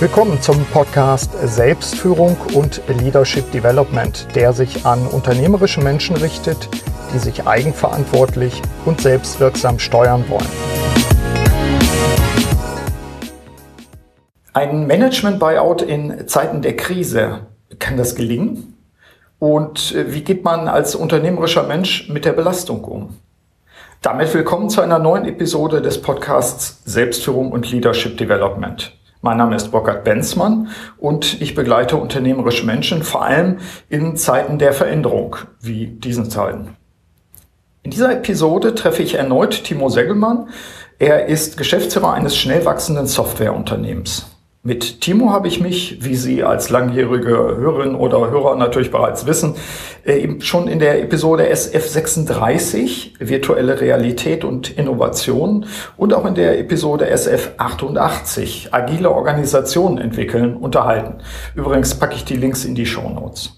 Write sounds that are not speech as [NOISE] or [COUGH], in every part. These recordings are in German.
Willkommen zum Podcast Selbstführung und Leadership Development, der sich an unternehmerische Menschen richtet, die sich eigenverantwortlich und selbstwirksam steuern wollen. Ein Management-Buyout in Zeiten der Krise, kann das gelingen? Und äh, wie geht man als unternehmerischer Mensch mit der Belastung um? Damit willkommen zu einer neuen Episode des Podcasts Selbstführung und Leadership Development. Mein Name ist Burkhard Benzmann und ich begleite unternehmerische Menschen vor allem in Zeiten der Veränderung wie diesen Zeiten. In dieser Episode treffe ich erneut Timo Segelmann. Er ist Geschäftsführer eines schnell wachsenden Softwareunternehmens. Mit Timo habe ich mich, wie Sie als langjährige Hörerinnen oder Hörer natürlich bereits wissen, äh, eben schon in der Episode SF36 Virtuelle Realität und Innovation und auch in der Episode SF88 Agile Organisationen entwickeln unterhalten. Übrigens packe ich die Links in die Show Notes.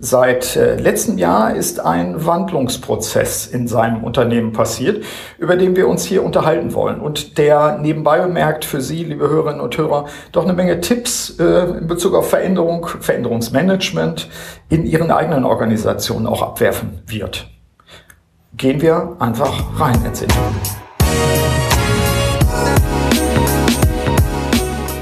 Seit äh, letztem Jahr ist ein Wandlungsprozess in seinem Unternehmen passiert, über den wir uns hier unterhalten wollen und der nebenbei bemerkt für Sie, liebe Hörerinnen und Hörer, doch eine Menge Tipps äh, in Bezug auf Veränderung, Veränderungsmanagement in Ihren eigenen Organisationen auch abwerfen wird. Gehen wir einfach rein ins Interview.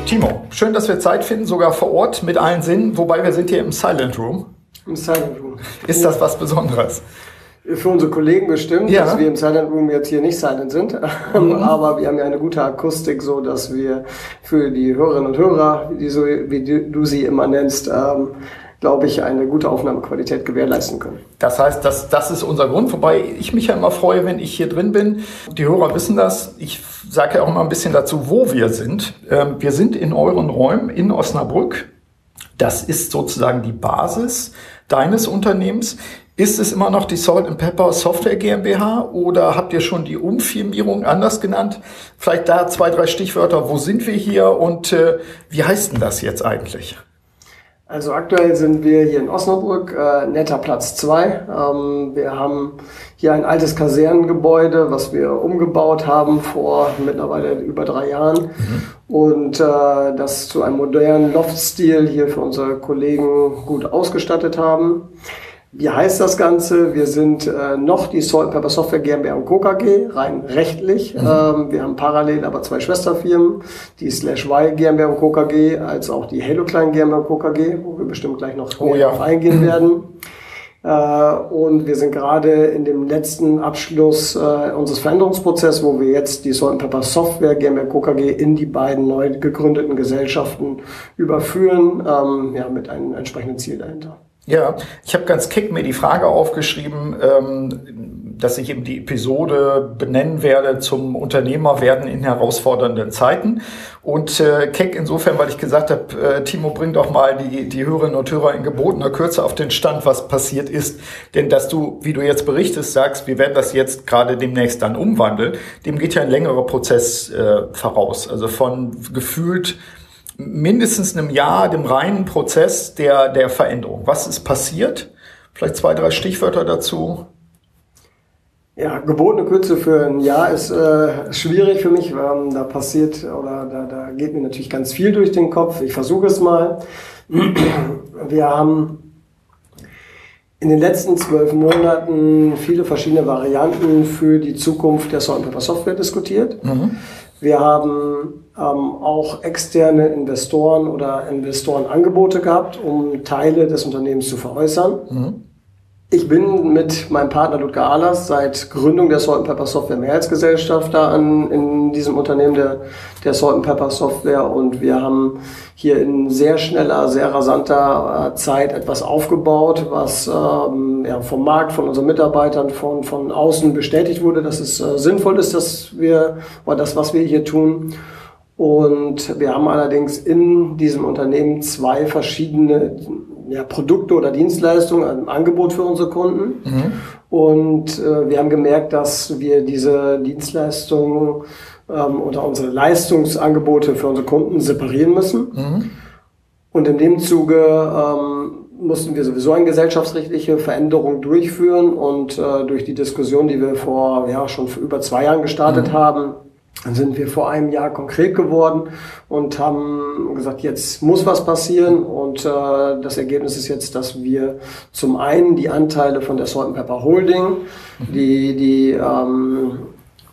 Timo, schön, dass wir Zeit finden, sogar vor Ort mit allen Sinnen, wobei wir sind hier im Silent Room. Im Silent Room. Ist das was Besonderes? Für unsere Kollegen bestimmt, ja. dass wir im Silent Room jetzt hier nicht silent sind. [LAUGHS] Mhm. Aber wir haben ja eine gute Akustik, so dass wir für die Hörerinnen und Hörer, wie, so, wie du sie immer nennst, ähm, glaube ich, eine gute Aufnahmequalität gewährleisten können. Das heißt, das, das ist unser Grund, wobei ich mich ja immer freue, wenn ich hier drin bin. Die Hörer wissen das. Ich sage ja auch mal ein bisschen dazu, wo wir sind. Ähm, wir sind in euren Räumen in Osnabrück. Das ist sozusagen die Basis deines Unternehmens. Ist es immer noch die Salt and Pepper Software GmbH oder habt ihr schon die Umfirmierung anders genannt? Vielleicht da zwei, drei Stichwörter. Wo sind wir hier und äh, wie heißt denn das jetzt eigentlich? Also aktuell sind wir hier in Osnabrück, äh, netter Platz 2. Ähm, wir haben hier ein altes Kasernengebäude, was wir umgebaut haben vor mittlerweile über drei Jahren. Mhm. Und äh, das zu einem modernen Loftstil hier für unsere Kollegen gut ausgestattet haben. Wie heißt das Ganze? Wir sind äh, noch die Salt Pepper Software GmbH und Co. KG, rein rechtlich. Mhm. Ähm, wir haben parallel aber zwei Schwesterfirmen, die Slash Y GmbH und Co. KG, als auch die Halo Klein GmbH und Co. KG, wo wir bestimmt gleich noch oh, ja. eingehen [CLEARS THROAT] werden. Äh, und wir sind gerade in dem letzten Abschluss äh, unseres Veränderungsprozesses, wo wir jetzt die Salt Pepper Software GmbH Co. KG in die beiden neu gegründeten Gesellschaften überführen, ähm, ja, mit einem entsprechenden Ziel dahinter. Ja, ich habe ganz kick mir die Frage aufgeschrieben, ähm, dass ich eben die Episode benennen werde zum Unternehmerwerden in herausfordernden Zeiten. Und äh, keck insofern, weil ich gesagt habe, äh, Timo, bring doch mal die, die Hörerinnen und Hörer in gebotener Kürze auf den Stand, was passiert ist. Denn dass du, wie du jetzt berichtest, sagst, wir werden das jetzt gerade demnächst dann umwandeln, dem geht ja ein längerer Prozess äh, voraus. Also von gefühlt mindestens einem Jahr dem reinen Prozess der, der Veränderung. Was ist passiert? Vielleicht zwei, drei Stichwörter dazu. Ja, gebotene Kürze für ein Jahr ist äh, schwierig für mich. Ähm, da passiert oder da, da geht mir natürlich ganz viel durch den Kopf. Ich versuche es mal. Wir haben in den letzten zwölf Monaten viele verschiedene Varianten für die Zukunft der Salt Software diskutiert. Mhm. Wir haben auch externe Investoren oder Investorenangebote gehabt, um Teile des Unternehmens zu veräußern. Mhm. Ich bin mit meinem Partner Ludger Ahlers seit Gründung der Salt Pepper Software Mehrheitsgesellschaft da an, in diesem Unternehmen der, der Salt Pepper Software und wir haben hier in sehr schneller, sehr rasanter äh, Zeit etwas aufgebaut, was ähm, ja, vom Markt, von unseren Mitarbeitern, von, von außen bestätigt wurde, dass es äh, sinnvoll ist, dass wir, oder das, was wir hier tun. Und wir haben allerdings in diesem Unternehmen zwei verschiedene ja, Produkte oder Dienstleistungen, ein Angebot für unsere Kunden. Mhm. Und äh, wir haben gemerkt, dass wir diese Dienstleistungen ähm, oder unsere Leistungsangebote für unsere Kunden separieren müssen. Mhm. Und in dem Zuge ähm, mussten wir sowieso eine gesellschaftsrechtliche Veränderung durchführen und äh, durch die Diskussion, die wir vor ja schon vor über zwei Jahren gestartet mhm. haben, Dann sind wir vor einem Jahr konkret geworden und haben gesagt, jetzt muss was passieren. Und äh, das Ergebnis ist jetzt, dass wir zum einen die Anteile von der Salt Pepper Holding, die, die ähm,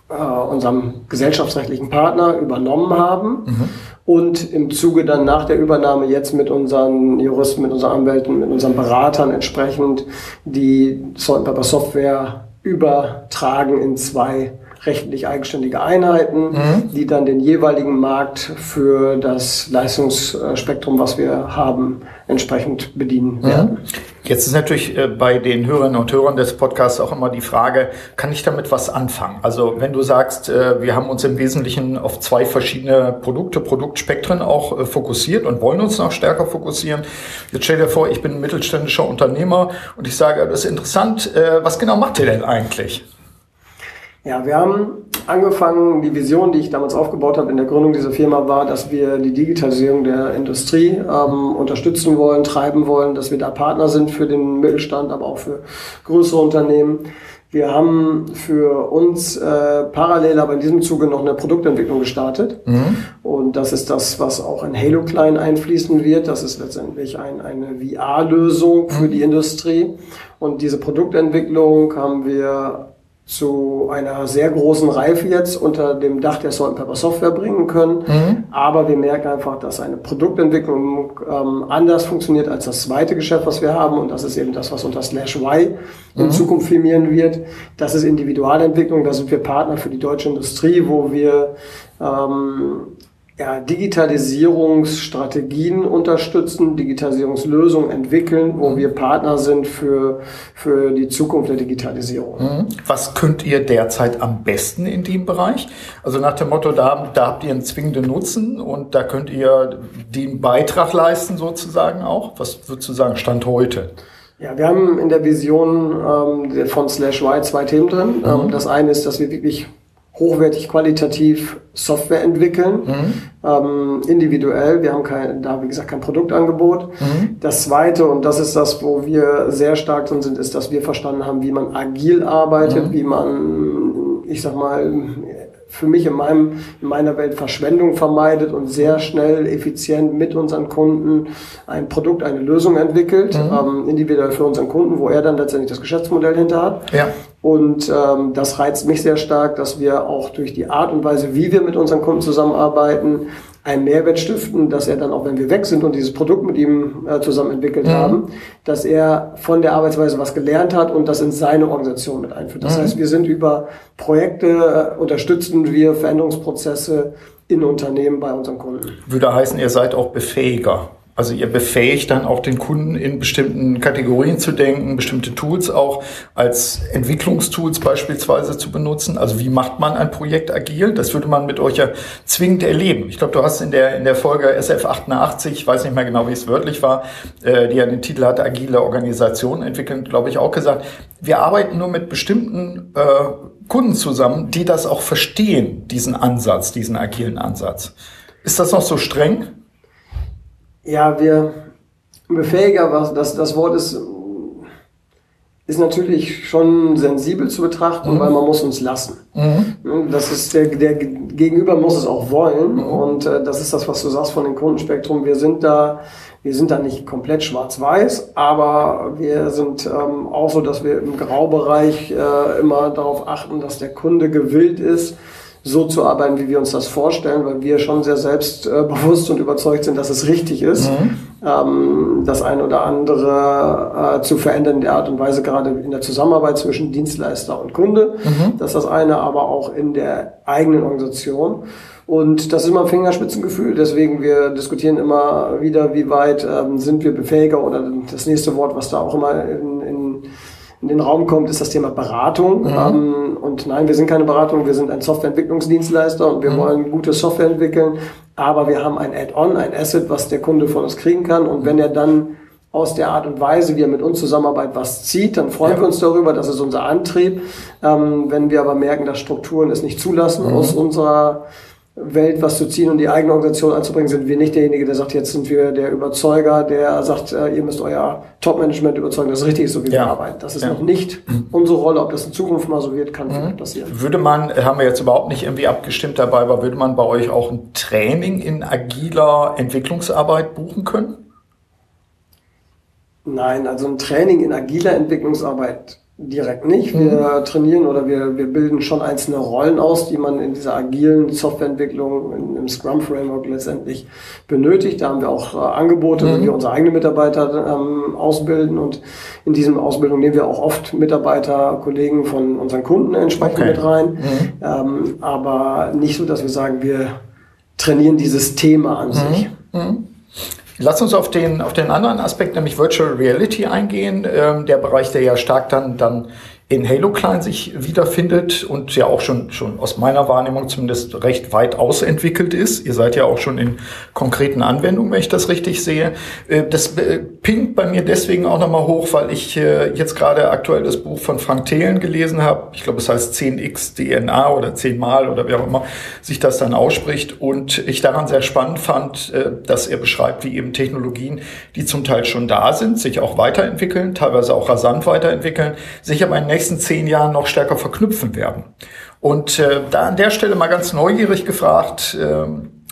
äh, unserem gesellschaftsrechtlichen Partner übernommen haben. Mhm. Und im Zuge dann nach der Übernahme jetzt mit unseren Juristen, mit unseren Anwälten, mit unseren Beratern entsprechend die Salt Pepper Software übertragen in zwei rechtlich eigenständige Einheiten, mhm. die dann den jeweiligen Markt für das Leistungsspektrum, was wir haben, entsprechend bedienen mhm. werden. Jetzt ist natürlich äh, bei den Hörerinnen und Hörern des Podcasts auch immer die Frage, kann ich damit was anfangen? Also wenn du sagst, äh, wir haben uns im Wesentlichen auf zwei verschiedene Produkte, Produktspektren auch äh, fokussiert und wollen uns noch stärker fokussieren. Jetzt stell dir vor, ich bin ein mittelständischer Unternehmer und ich sage, das ist interessant, was genau macht ihr denn eigentlich? Ja, wir haben angefangen, die Vision, die ich damals aufgebaut habe in der Gründung dieser Firma, war, dass wir die Digitalisierung der Industrie ähm, unterstützen wollen, treiben wollen, dass wir da Partner sind für den Mittelstand, aber auch für größere Unternehmen. Wir haben für uns äh, parallel, aber in diesem Zuge noch eine Produktentwicklung gestartet. Mhm. Und das ist das, was auch in Halo Klein einfließen wird. Das ist letztendlich ein, eine VR-Lösung für mhm. die Industrie. Und diese Produktentwicklung haben wir zu einer sehr großen Reife jetzt unter dem Dach der Salt Pepper Software bringen können. Mhm. Aber wir merken einfach, dass eine Produktentwicklung ähm, anders funktioniert als das zweite Geschäft, was wir haben. Und das ist eben das, was unter Slash Y in mhm. Zukunft firmieren wird. Das ist Individualentwicklung. Da sind wir Partner für die deutsche Industrie, wo wir ähm, ja, Digitalisierungsstrategien unterstützen, Digitalisierungslösungen entwickeln, wo mhm. wir Partner sind für, für die Zukunft der Digitalisierung. Mhm. Was könnt ihr derzeit am besten in dem Bereich? Also nach dem Motto, da, da habt ihr einen zwingenden Nutzen und da könnt ihr den Beitrag leisten sozusagen auch. Was sozusagen Stand heute? Ja, wir haben in der Vision ähm, von Slash Y zwei Themen drin. Mhm. Ähm, das eine ist, dass wir wirklich hochwertig qualitativ Software entwickeln, mhm. ähm, individuell. Wir haben kein, da, wie gesagt, kein Produktangebot. Mhm. Das zweite, und das ist das, wo wir sehr stark drin sind, ist, dass wir verstanden haben, wie man agil arbeitet, mhm. wie man, ich sag mal, für mich in, meinem, in meiner Welt Verschwendung vermeidet und sehr schnell, effizient mit unseren Kunden ein Produkt, eine Lösung entwickelt, mhm. ähm, individuell für unseren Kunden, wo er dann letztendlich das Geschäftsmodell hinter hat. Ja. Und ähm, das reizt mich sehr stark, dass wir auch durch die Art und Weise, wie wir mit unseren Kunden zusammenarbeiten, einen Mehrwert stiften, dass er dann auch, wenn wir weg sind und dieses Produkt mit ihm äh, zusammen entwickelt mhm. haben, dass er von der Arbeitsweise was gelernt hat und das in seine Organisation mit einführt. Das mhm. heißt, wir sind über Projekte, äh, unterstützen wir Veränderungsprozesse in Unternehmen bei unseren Kunden. Würde heißen, ihr seid auch Befähiger. Also ihr befähigt dann auch den Kunden in bestimmten Kategorien zu denken, bestimmte Tools auch als Entwicklungstools beispielsweise zu benutzen. Also wie macht man ein Projekt agil? Das würde man mit euch ja zwingend erleben. Ich glaube, du hast in der, in der Folge SF88, ich weiß nicht mehr genau, wie es wörtlich war, äh, die ja den Titel hatte, agile Organisation entwickeln, glaube ich, auch gesagt, wir arbeiten nur mit bestimmten äh, Kunden zusammen, die das auch verstehen, diesen Ansatz, diesen agilen Ansatz. Ist das noch so streng? Ja, wir Befähiger, was das, das Wort ist, ist natürlich schon sensibel zu betrachten, mhm. weil man muss uns lassen. Mhm. Das ist der, der Gegenüber muss es auch wollen mhm. und äh, das ist das, was du sagst von dem Kundenspektrum. Wir sind da, wir sind da nicht komplett schwarz-weiß, aber wir sind ähm, auch so, dass wir im Graubereich äh, immer darauf achten, dass der Kunde gewillt ist, so zu arbeiten, wie wir uns das vorstellen, weil wir schon sehr selbstbewusst und überzeugt sind, dass es richtig ist, mhm. ähm, das ein oder andere äh, zu verändern in der Art und Weise, gerade in der Zusammenarbeit zwischen Dienstleister und Kunde. Mhm. Das ist das eine, aber auch in der eigenen Organisation. Und das ist immer ein Fingerspitzengefühl. Deswegen wir diskutieren immer wieder, wie weit ähm, sind wir befähiger oder das nächste Wort, was da auch immer in, in in den Raum kommt, ist das Thema Beratung. Mhm. Ähm, und nein, wir sind keine Beratung, wir sind ein Softwareentwicklungsdienstleister und wir mhm. wollen gute Software entwickeln. Aber wir haben ein Add-on, ein Asset, was der Kunde von uns kriegen kann. Und wenn er dann aus der Art und Weise, wie er mit uns zusammenarbeitet, was zieht, dann freuen ja. wir uns darüber. Das ist unser Antrieb. Ähm, wenn wir aber merken, dass Strukturen es nicht zulassen, mhm. aus unserer Welt was zu ziehen und die eigene Organisation anzubringen, sind wir nicht derjenige, der sagt, jetzt sind wir der Überzeuger, der sagt, äh, ihr müsst euer Top-Management überzeugen, dass es richtig ist, so wie ja. wir arbeiten. Das ist ja. noch nicht unsere Rolle. Ob das in Zukunft mal so wird, kann mhm. passieren. Würde man, haben wir jetzt überhaupt nicht irgendwie abgestimmt dabei, aber würde man bei euch auch ein Training in agiler Entwicklungsarbeit buchen können? Nein, also ein Training in agiler Entwicklungsarbeit direkt nicht. Wir mhm. trainieren oder wir, wir bilden schon einzelne Rollen aus, die man in dieser agilen Softwareentwicklung in, im Scrum Framework letztendlich benötigt. Da haben wir auch äh, Angebote, mhm. wo wir unsere eigenen Mitarbeiter ähm, ausbilden und in diesem Ausbildung nehmen wir auch oft Mitarbeiter, Kollegen von unseren Kunden entsprechend okay. mit rein. Mhm. Ähm, aber nicht so, dass wir sagen, wir trainieren dieses Thema an mhm. sich. Lass uns auf den, auf den anderen Aspekt, nämlich Virtual Reality eingehen. Ähm, der Bereich, der ja stark dann, dann in Halo Klein sich wiederfindet und ja auch schon, schon aus meiner Wahrnehmung zumindest recht weit ausentwickelt ist. Ihr seid ja auch schon in konkreten Anwendungen, wenn ich das richtig sehe. Äh, das äh, pinkt bei mir deswegen auch nochmal hoch, weil ich äh, jetzt gerade aktuell das Buch von Frank Thelen gelesen habe. Ich glaube, es heißt 10x DNA oder 10 Mal oder wie auch immer sich das dann ausspricht. Und ich daran sehr spannend fand, dass er beschreibt, wie eben Technologien, die zum Teil schon da sind, sich auch weiterentwickeln, teilweise auch rasant weiterentwickeln, sich aber in nächsten zehn Jahren noch stärker verknüpfen werden. Und äh, da an der Stelle mal ganz neugierig gefragt, äh,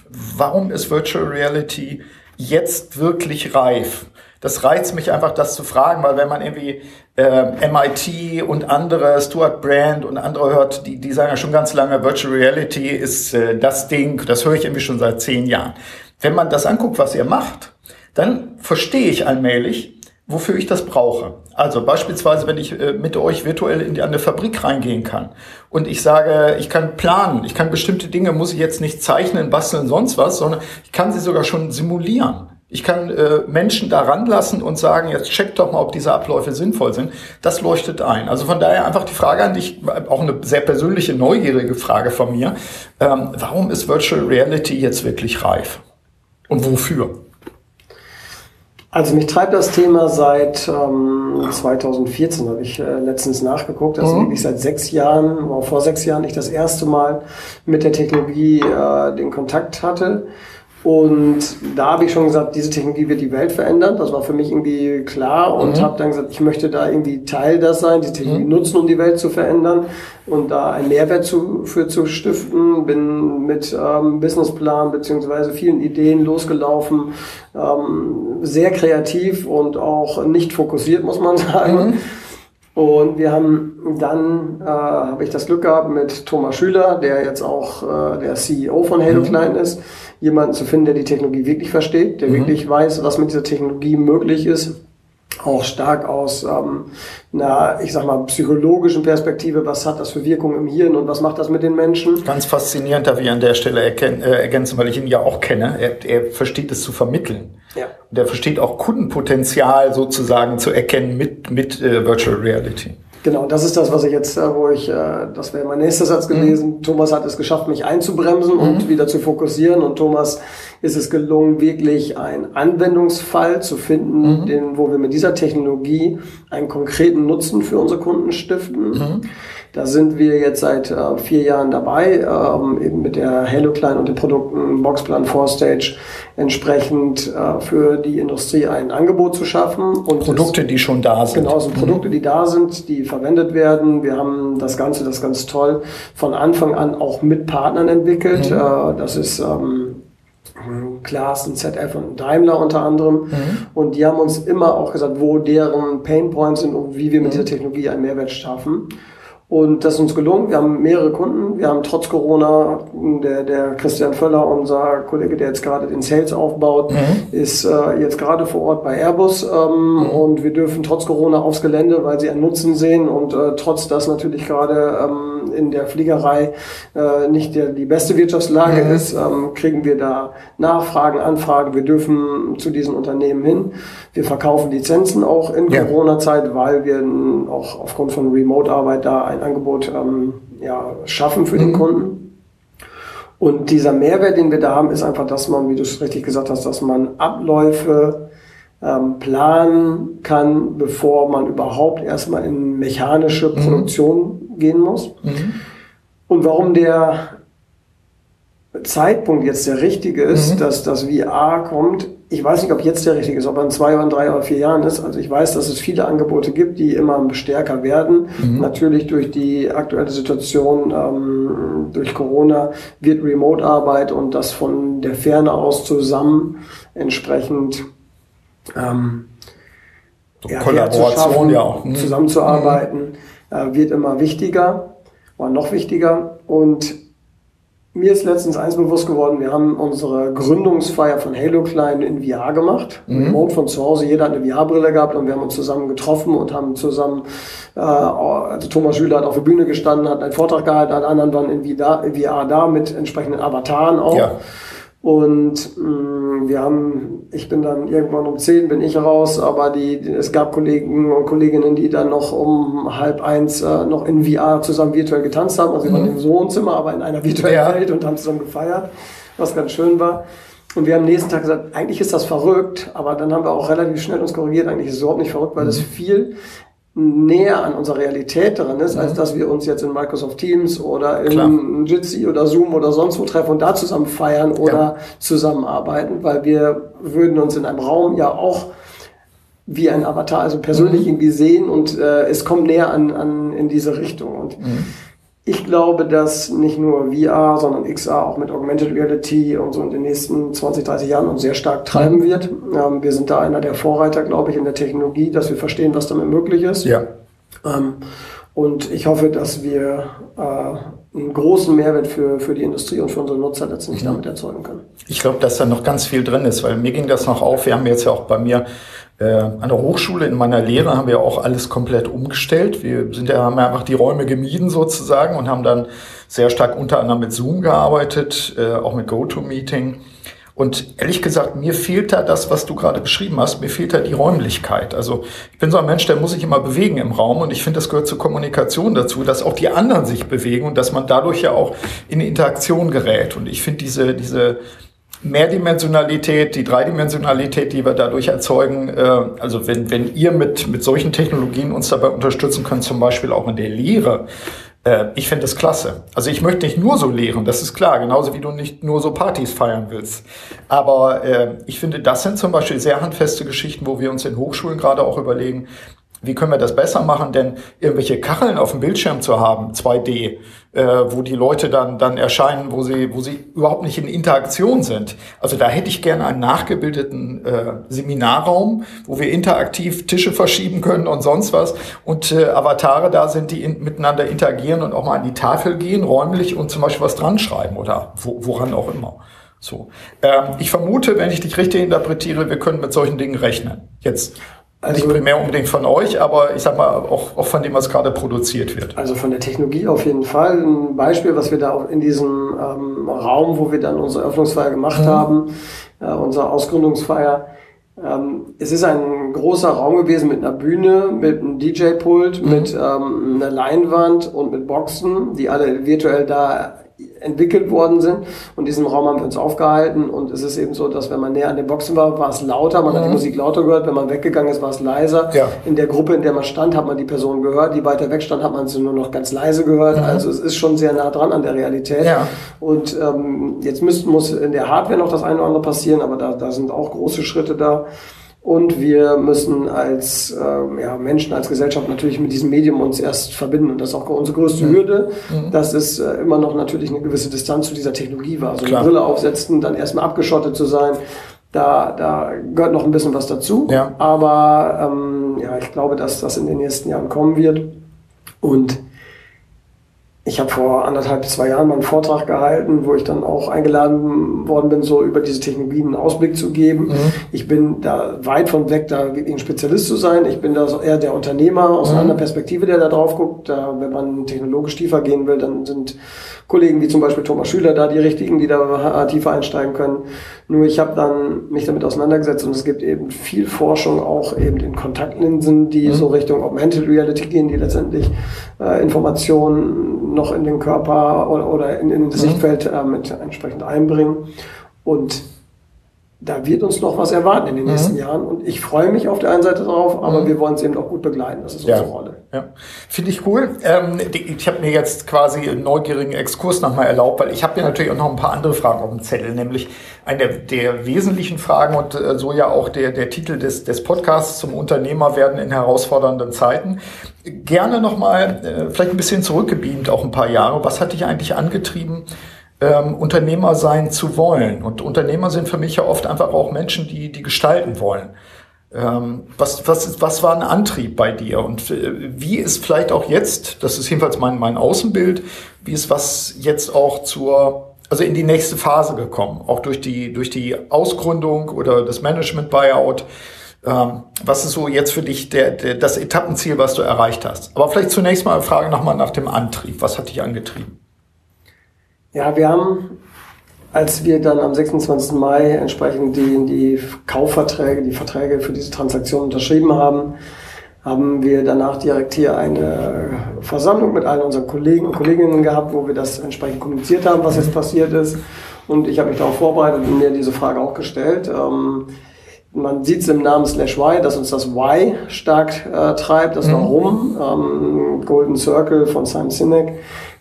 warum ist Virtual Reality jetzt wirklich reif? Das reizt mich einfach, das zu fragen, weil wenn man irgendwie äh, MIT und andere, Stuart Brand und andere hört, die, die sagen ja schon ganz lange, Virtual Reality ist äh, das Ding, das höre ich irgendwie schon seit zehn Jahren. Wenn man das anguckt, was ihr macht, dann verstehe ich allmählich, wofür ich das brauche. Also beispielsweise, wenn ich äh, mit euch virtuell in eine Fabrik reingehen kann und ich sage, ich kann planen, ich kann bestimmte Dinge, muss ich jetzt nicht zeichnen, basteln, sonst was, sondern ich kann sie sogar schon simulieren. Ich kann äh, Menschen da ranlassen und sagen, jetzt check doch mal, ob diese Abläufe sinnvoll sind. Das leuchtet ein. Also von daher einfach die Frage an dich, auch eine sehr persönliche, neugierige Frage von mir. Ähm, warum ist Virtual Reality jetzt wirklich reif? Und wofür? Also mich treibt das Thema seit ähm, 2014, habe ich äh, letztens nachgeguckt. Also mhm. wirklich seit sechs Jahren, war vor sechs Jahren ich das erste Mal mit der Technologie äh, den Kontakt hatte. Und da habe ich schon gesagt, diese Technologie wird die Welt verändern. Das war für mich irgendwie klar und mhm. habe dann gesagt, ich möchte da irgendwie Teil das sein, die Technologie mhm. nutzen, um die Welt zu verändern und da einen Mehrwert zu, für zu stiften. Bin mit ähm, Businessplan beziehungsweise vielen Ideen losgelaufen, ähm, sehr kreativ und auch nicht fokussiert, muss man [LAUGHS] sagen. Mhm. Und wir haben dann, äh, habe ich das Glück gehabt mit Thomas Schüler, der jetzt auch äh, der CEO von Halo mhm. Klein ist, jemanden zu finden, der die Technologie wirklich versteht, der mhm. wirklich weiß, was mit dieser Technologie möglich ist. Auch stark aus ähm, einer, ich sag mal, psychologischen Perspektive, was hat das für Wirkung im Hirn und was macht das mit den Menschen? Ganz faszinierend, darf ich an der Stelle äh, ergänzen, weil ich ihn ja auch kenne. Er, er versteht es zu vermitteln. Ja. Und er versteht auch Kundenpotenzial sozusagen zu erkennen mit, mit äh, Virtual Reality. Genau, das ist das, was ich jetzt, äh, wo ich, äh, das wäre mein nächster Satz gewesen. Mhm. Thomas hat es geschafft, mich einzubremsen mhm. und wieder zu fokussieren. Und Thomas ist es gelungen, wirklich einen Anwendungsfall zu finden, mhm. den, wo wir mit dieser Technologie einen konkreten Nutzen für unsere Kunden stiften. Mhm. Da sind wir jetzt seit äh, vier Jahren dabei, ähm, eben mit der Hello Klein und den Produkten Boxplan 4Stage entsprechend äh, für die Industrie ein Angebot zu schaffen. Und Produkte, es, die schon da sind. Genau, so Produkte, die da sind, die verwendet werden. Wir haben das Ganze, das ganz toll, von Anfang an auch mit Partnern entwickelt. Mhm. Äh, das ist ähm, Klaas und ZF und Daimler unter anderem. Mhm. Und die haben uns immer auch gesagt, wo deren Painpoints sind und wie wir mit mhm. dieser Technologie einen Mehrwert schaffen. Und das ist uns gelungen. Wir haben mehrere Kunden. Wir haben trotz Corona, der, der Christian Völler, unser Kollege, der jetzt gerade den Sales aufbaut, mhm. ist äh, jetzt gerade vor Ort bei Airbus. Ähm, mhm. Und wir dürfen trotz Corona aufs Gelände, weil sie einen Nutzen sehen. Und äh, trotz dass natürlich gerade ähm, in der Fliegerei äh, nicht der, die beste Wirtschaftslage mhm. ist, ähm, kriegen wir da Nachfragen, Anfragen. Wir dürfen zu diesen Unternehmen hin. Wir verkaufen Lizenzen auch in ja. Corona-Zeit, weil wir auch aufgrund von Remote-Arbeit da ein Angebot ähm, ja, schaffen für mhm. den Kunden. Und dieser Mehrwert, den wir da haben, ist einfach, dass man, wie du es richtig gesagt hast, dass man Abläufe ähm, planen kann, bevor man überhaupt erstmal in mechanische mhm. Gehen muss. Mhm. Und warum der Zeitpunkt jetzt der richtige ist, mhm. dass das VR kommt. Ich weiß nicht, ob jetzt der richtige ist, ob er in zwei oder drei oder vier Jahren ist. Also ich weiß, dass es viele Angebote gibt, die immer stärker werden. Mhm. Natürlich durch die aktuelle Situation, ähm, durch Corona wird Remote-Arbeit und das von der Ferne aus zusammen entsprechend ähm, ja, Kollaboration ja auch. Mhm. Zusammenzuarbeiten. Äh, wird immer wichtiger oder noch wichtiger. Und mir ist letztens eins bewusst geworden, wir haben unsere Gründungsfeier von Halo Klein in VR gemacht. Mhm. Remote von zu Hause, jeder hat eine VR-Brille gehabt und wir haben uns zusammen getroffen und haben zusammen, äh, also Thomas Schüler hat auf der Bühne gestanden, hat einen Vortrag gehalten, alle anderen waren in VR da mit entsprechenden Avataren auch. Ja. Und mh, mm, wir haben, ich bin dann irgendwann um zehn bin ich raus, aber die, die es gab Kollegen und Kolleginnen, die dann noch um halb eins äh, noch in VR zusammen virtuell getanzt haben. Also mhm. waren im Wohnzimmer, aber in einer virtuellen ja. Welt und haben zusammen gefeiert, was ganz schön war. Und wir haben am nächsten Tag gesagt, eigentlich ist das verrückt, aber dann haben wir auch relativ schnell uns korrigiert, eigentlich ist es überhaupt nicht verrückt, weil es mhm. viel näher an unserer Realität dran ist, als mhm. dass wir uns jetzt in Microsoft Teams oder in Jitsi oder Zoom oder sonst wo treffen und da zusammen feiern oder ja. zusammenarbeiten, weil wir würden uns in einem Raum ja auch wie ein Avatar, also persönlich mhm. irgendwie sehen und äh, es kommt näher an, an in diese Richtung. Und mhm. Ich glaube, dass nicht nur VR, sondern XR auch mit Augmented Reality und so in den nächsten 20, 30 Jahren uns sehr stark treiben wird. Ähm, wir sind da einer der Vorreiter, glaube ich, in der Technologie, dass wir verstehen, was damit möglich ist. Ja. Ähm, und ich hoffe, dass wir äh, einen großen Mehrwert für, für die Industrie und für unsere Nutzer letztendlich mhm. damit erzeugen können. Ich glaube, dass da noch ganz viel drin ist, weil mir ging das noch auf. Wir haben jetzt ja auch bei mir an der Hochschule in meiner Lehre haben wir auch alles komplett umgestellt. Wir sind ja, haben einfach die Räume gemieden sozusagen und haben dann sehr stark unter anderem mit Zoom gearbeitet, äh, auch mit GoToMeeting. Und ehrlich gesagt, mir fehlt da das, was du gerade beschrieben hast, mir fehlt da die Räumlichkeit. Also ich bin so ein Mensch, der muss sich immer bewegen im Raum und ich finde, das gehört zur Kommunikation dazu, dass auch die anderen sich bewegen und dass man dadurch ja auch in Interaktion gerät. Und ich finde diese, diese Mehrdimensionalität, die Dreidimensionalität, die wir dadurch erzeugen, äh, also wenn, wenn ihr mit, mit solchen Technologien uns dabei unterstützen könnt, zum Beispiel auch in der Lehre, äh, ich finde das klasse. Also ich möchte nicht nur so lehren, das ist klar, genauso wie du nicht nur so Partys feiern willst. Aber äh, ich finde, das sind zum Beispiel sehr handfeste Geschichten, wo wir uns in Hochschulen gerade auch überlegen, wie können wir das besser machen? Denn irgendwelche Kacheln auf dem Bildschirm zu haben, 2D, äh, wo die Leute dann, dann erscheinen, wo sie, wo sie überhaupt nicht in Interaktion sind. Also da hätte ich gerne einen nachgebildeten äh, Seminarraum, wo wir interaktiv Tische verschieben können und sonst was und äh, Avatare da sind, die in, miteinander interagieren und auch mal an die Tafel gehen, räumlich und zum Beispiel was dran schreiben oder wo, woran auch immer. So. Ähm, ich vermute, wenn ich dich richtig interpretiere, wir können mit solchen Dingen rechnen. Jetzt also, Nicht primär unbedingt von euch, aber ich sag mal auch, auch von dem, was gerade produziert wird. Also von der Technologie auf jeden Fall. Ein Beispiel, was wir da auch in diesem ähm, Raum, wo wir dann unsere Öffnungsfeier gemacht mhm. haben, äh, unsere Ausgründungsfeier, ähm, es ist ein großer Raum gewesen mit einer Bühne, mit einem DJ-Pult, mhm. mit ähm, einer Leinwand und mit Boxen, die alle virtuell da entwickelt worden sind. Und in diesem Raum haben wir uns aufgehalten. Und es ist eben so, dass wenn man näher an den Boxen war, war es lauter, man mhm. hat die mhm. Musik lauter gehört. Wenn man weggegangen ist, war es leiser. Ja. In der Gruppe, in der man stand, hat man die Person gehört. Die weiter weg stand, hat man sie nur noch ganz leise gehört. Mhm. Also es ist schon sehr nah dran an der Realität. Ja. Und ähm, jetzt müsste, muss in der Hardware noch das eine oder andere passieren, aber da, da sind auch große Schritte da. Und wir müssen als äh, ja, Menschen, als Gesellschaft natürlich mit diesem Medium uns erst verbinden. Und das ist auch unsere größte mhm. Hürde, mhm. dass es äh, immer noch natürlich eine gewisse Distanz zu dieser Technologie war. Also Klar. eine Brille aufsetzen, dann erstmal abgeschottet zu sein. Da, da gehört noch ein bisschen was dazu. Ja. Aber ähm, ja, ich glaube, dass das in den nächsten Jahren kommen wird. Und ich habe vor anderthalb, zwei Jahren mal einen Vortrag gehalten, wo ich dann auch eingeladen worden bin, so über diese Technologien einen Ausblick zu geben. Mhm. Ich bin da weit von weg, da ein Spezialist zu sein. Ich bin da so eher der Unternehmer aus mhm. einer Perspektive, der da drauf guckt. Da, wenn man technologisch tiefer gehen will, dann sind Kollegen wie zum Beispiel Thomas Schüler da die richtigen, die da tiefer einsteigen können. Nur ich habe dann mich damit auseinandergesetzt und es gibt eben viel Forschung auch eben in Kontaktlinsen, die mhm. so Richtung Augmented Reality gehen, die letztendlich äh, Informationen noch in den Körper oder, oder in, in das mhm. Sichtfeld äh, mit entsprechend einbringen. Und da wird uns noch was erwarten in den nächsten mhm. Jahren. Und ich freue mich auf der einen Seite drauf, aber mhm. wir wollen es eben auch gut begleiten. Das ist unsere ja. Rolle. Ja. Finde ich cool. Ähm, ich habe mir jetzt quasi einen neugierigen Exkurs nochmal erlaubt, weil ich habe mir natürlich auch noch ein paar andere Fragen auf dem Zettel, nämlich eine der wesentlichen Fragen und äh, so ja auch der, der Titel des, des Podcasts zum Unternehmer werden in herausfordernden Zeiten. Gerne nochmal äh, vielleicht ein bisschen zurückgebeamt, auch ein paar Jahre. Was hat dich eigentlich angetrieben, ähm, Unternehmer sein zu wollen. Und Unternehmer sind für mich ja oft einfach auch Menschen, die, die gestalten wollen. Ähm, was, was, was war ein Antrieb bei dir? Und äh, wie ist vielleicht auch jetzt, das ist jedenfalls mein, mein Außenbild, wie ist was jetzt auch zur, also in die nächste Phase gekommen? Auch durch die, durch die Ausgründung oder das Management-Buyout. Ähm, was ist so jetzt für dich der, der, das Etappenziel, was du erreicht hast? Aber vielleicht zunächst mal eine Frage nochmal nach dem Antrieb. Was hat dich angetrieben? Ja, wir haben, als wir dann am 26. Mai entsprechend die, die Kaufverträge, die Verträge für diese Transaktion unterschrieben haben, haben wir danach direkt hier eine Versammlung mit allen unseren Kollegen und Kolleginnen gehabt, wo wir das entsprechend kommuniziert haben, was jetzt passiert ist. Und ich habe mich darauf vorbereitet und mir diese Frage auch gestellt. Ähm, man sieht es im Namen Slash Y, dass uns das Y stark äh, treibt, das mhm. Warum. Ähm, Golden Circle von Simon Sinek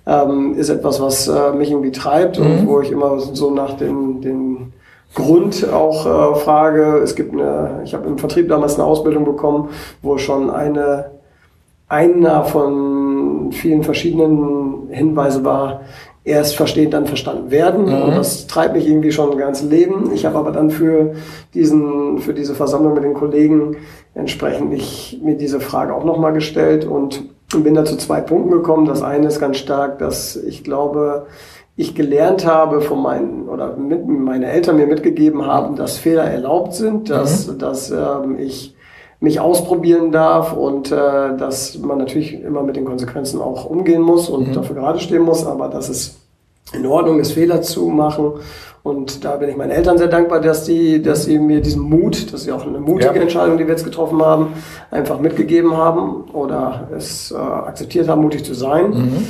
ähm, ist etwas, was äh, mich irgendwie treibt mhm. und wo ich immer so nach den, den Grund auch äh, frage. Es gibt eine, ich habe im Vertrieb damals eine Ausbildung bekommen, wo schon eine einer von vielen verschiedenen Hinweise war, erst verstehen, dann verstanden werden. Mhm. Und das treibt mich irgendwie schon ein ganzes Leben. Ich habe aber dann für diesen, für diese Versammlung mit den Kollegen entsprechend mich, mir diese Frage auch nochmal gestellt und und bin da zu zwei Punkten gekommen. Das eine ist ganz stark, dass ich glaube, ich gelernt habe von meinen oder mit, meine Eltern mir mitgegeben haben, dass Fehler erlaubt sind, dass, mhm. dass ähm, ich mich ausprobieren darf und äh, dass man natürlich immer mit den Konsequenzen auch umgehen muss und mhm. dafür gerade stehen muss, aber dass es in Ordnung ist, Fehler zu machen und da bin ich meinen Eltern sehr dankbar, dass die, dass sie mir diesen Mut, das ist ja auch eine mutige ja. Entscheidung, die wir jetzt getroffen haben, einfach mitgegeben haben oder es äh, akzeptiert haben, mutig zu sein. Mhm.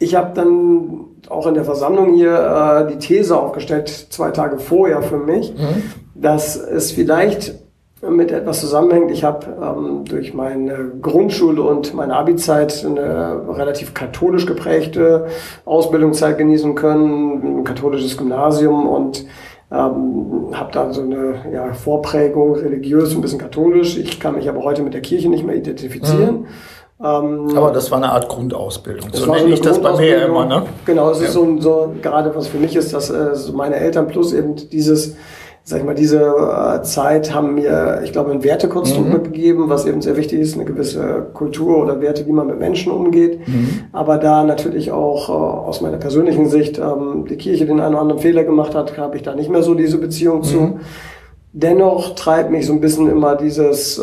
Ich habe dann auch in der Versammlung hier äh, die These aufgestellt, zwei Tage vorher für mich, mhm. dass es vielleicht mit etwas zusammenhängt. Ich habe ähm, durch meine Grundschule und meine Abi-Zeit eine relativ katholisch geprägte Ausbildungszeit genießen können, ein katholisches Gymnasium und ähm, habe da so eine ja, Vorprägung, religiös, ein bisschen katholisch. Ich kann mich aber heute mit der Kirche nicht mehr identifizieren. Mhm. Ähm, aber das war eine Art Grundausbildung. So nenne ich das bei mir immer. Ne? Genau, es ja. ist so, so, gerade was für mich ist, dass äh, so meine Eltern plus eben dieses sag ich mal, diese äh, Zeit haben mir, ich glaube, ein Wertekonstrukt mhm. gegeben, was eben sehr wichtig ist, eine gewisse Kultur oder Werte, wie man mit Menschen umgeht. Mhm. Aber da natürlich auch äh, aus meiner persönlichen Sicht ähm, die Kirche den einen oder anderen Fehler gemacht hat, habe ich da nicht mehr so diese Beziehung mhm. zu. Dennoch treibt mich so ein bisschen immer dieses, äh,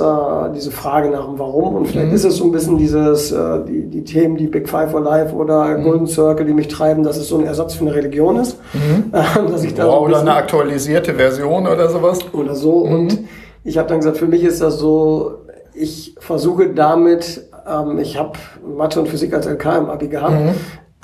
diese Frage nach dem Warum. Und vielleicht mhm. ist es so ein bisschen dieses, äh, die, die Themen, die Big Five for Life oder mhm. Golden Circle, die mich treiben, dass es so ein Ersatz für eine Religion ist. Mhm. [LAUGHS] dass ich da wow, so ein oder eine aktualisierte Version oder sowas. Oder so. Mhm. Und ich habe dann gesagt, für mich ist das so, ich versuche damit, ähm, ich habe Mathe und Physik als LK im Abi gehabt, mhm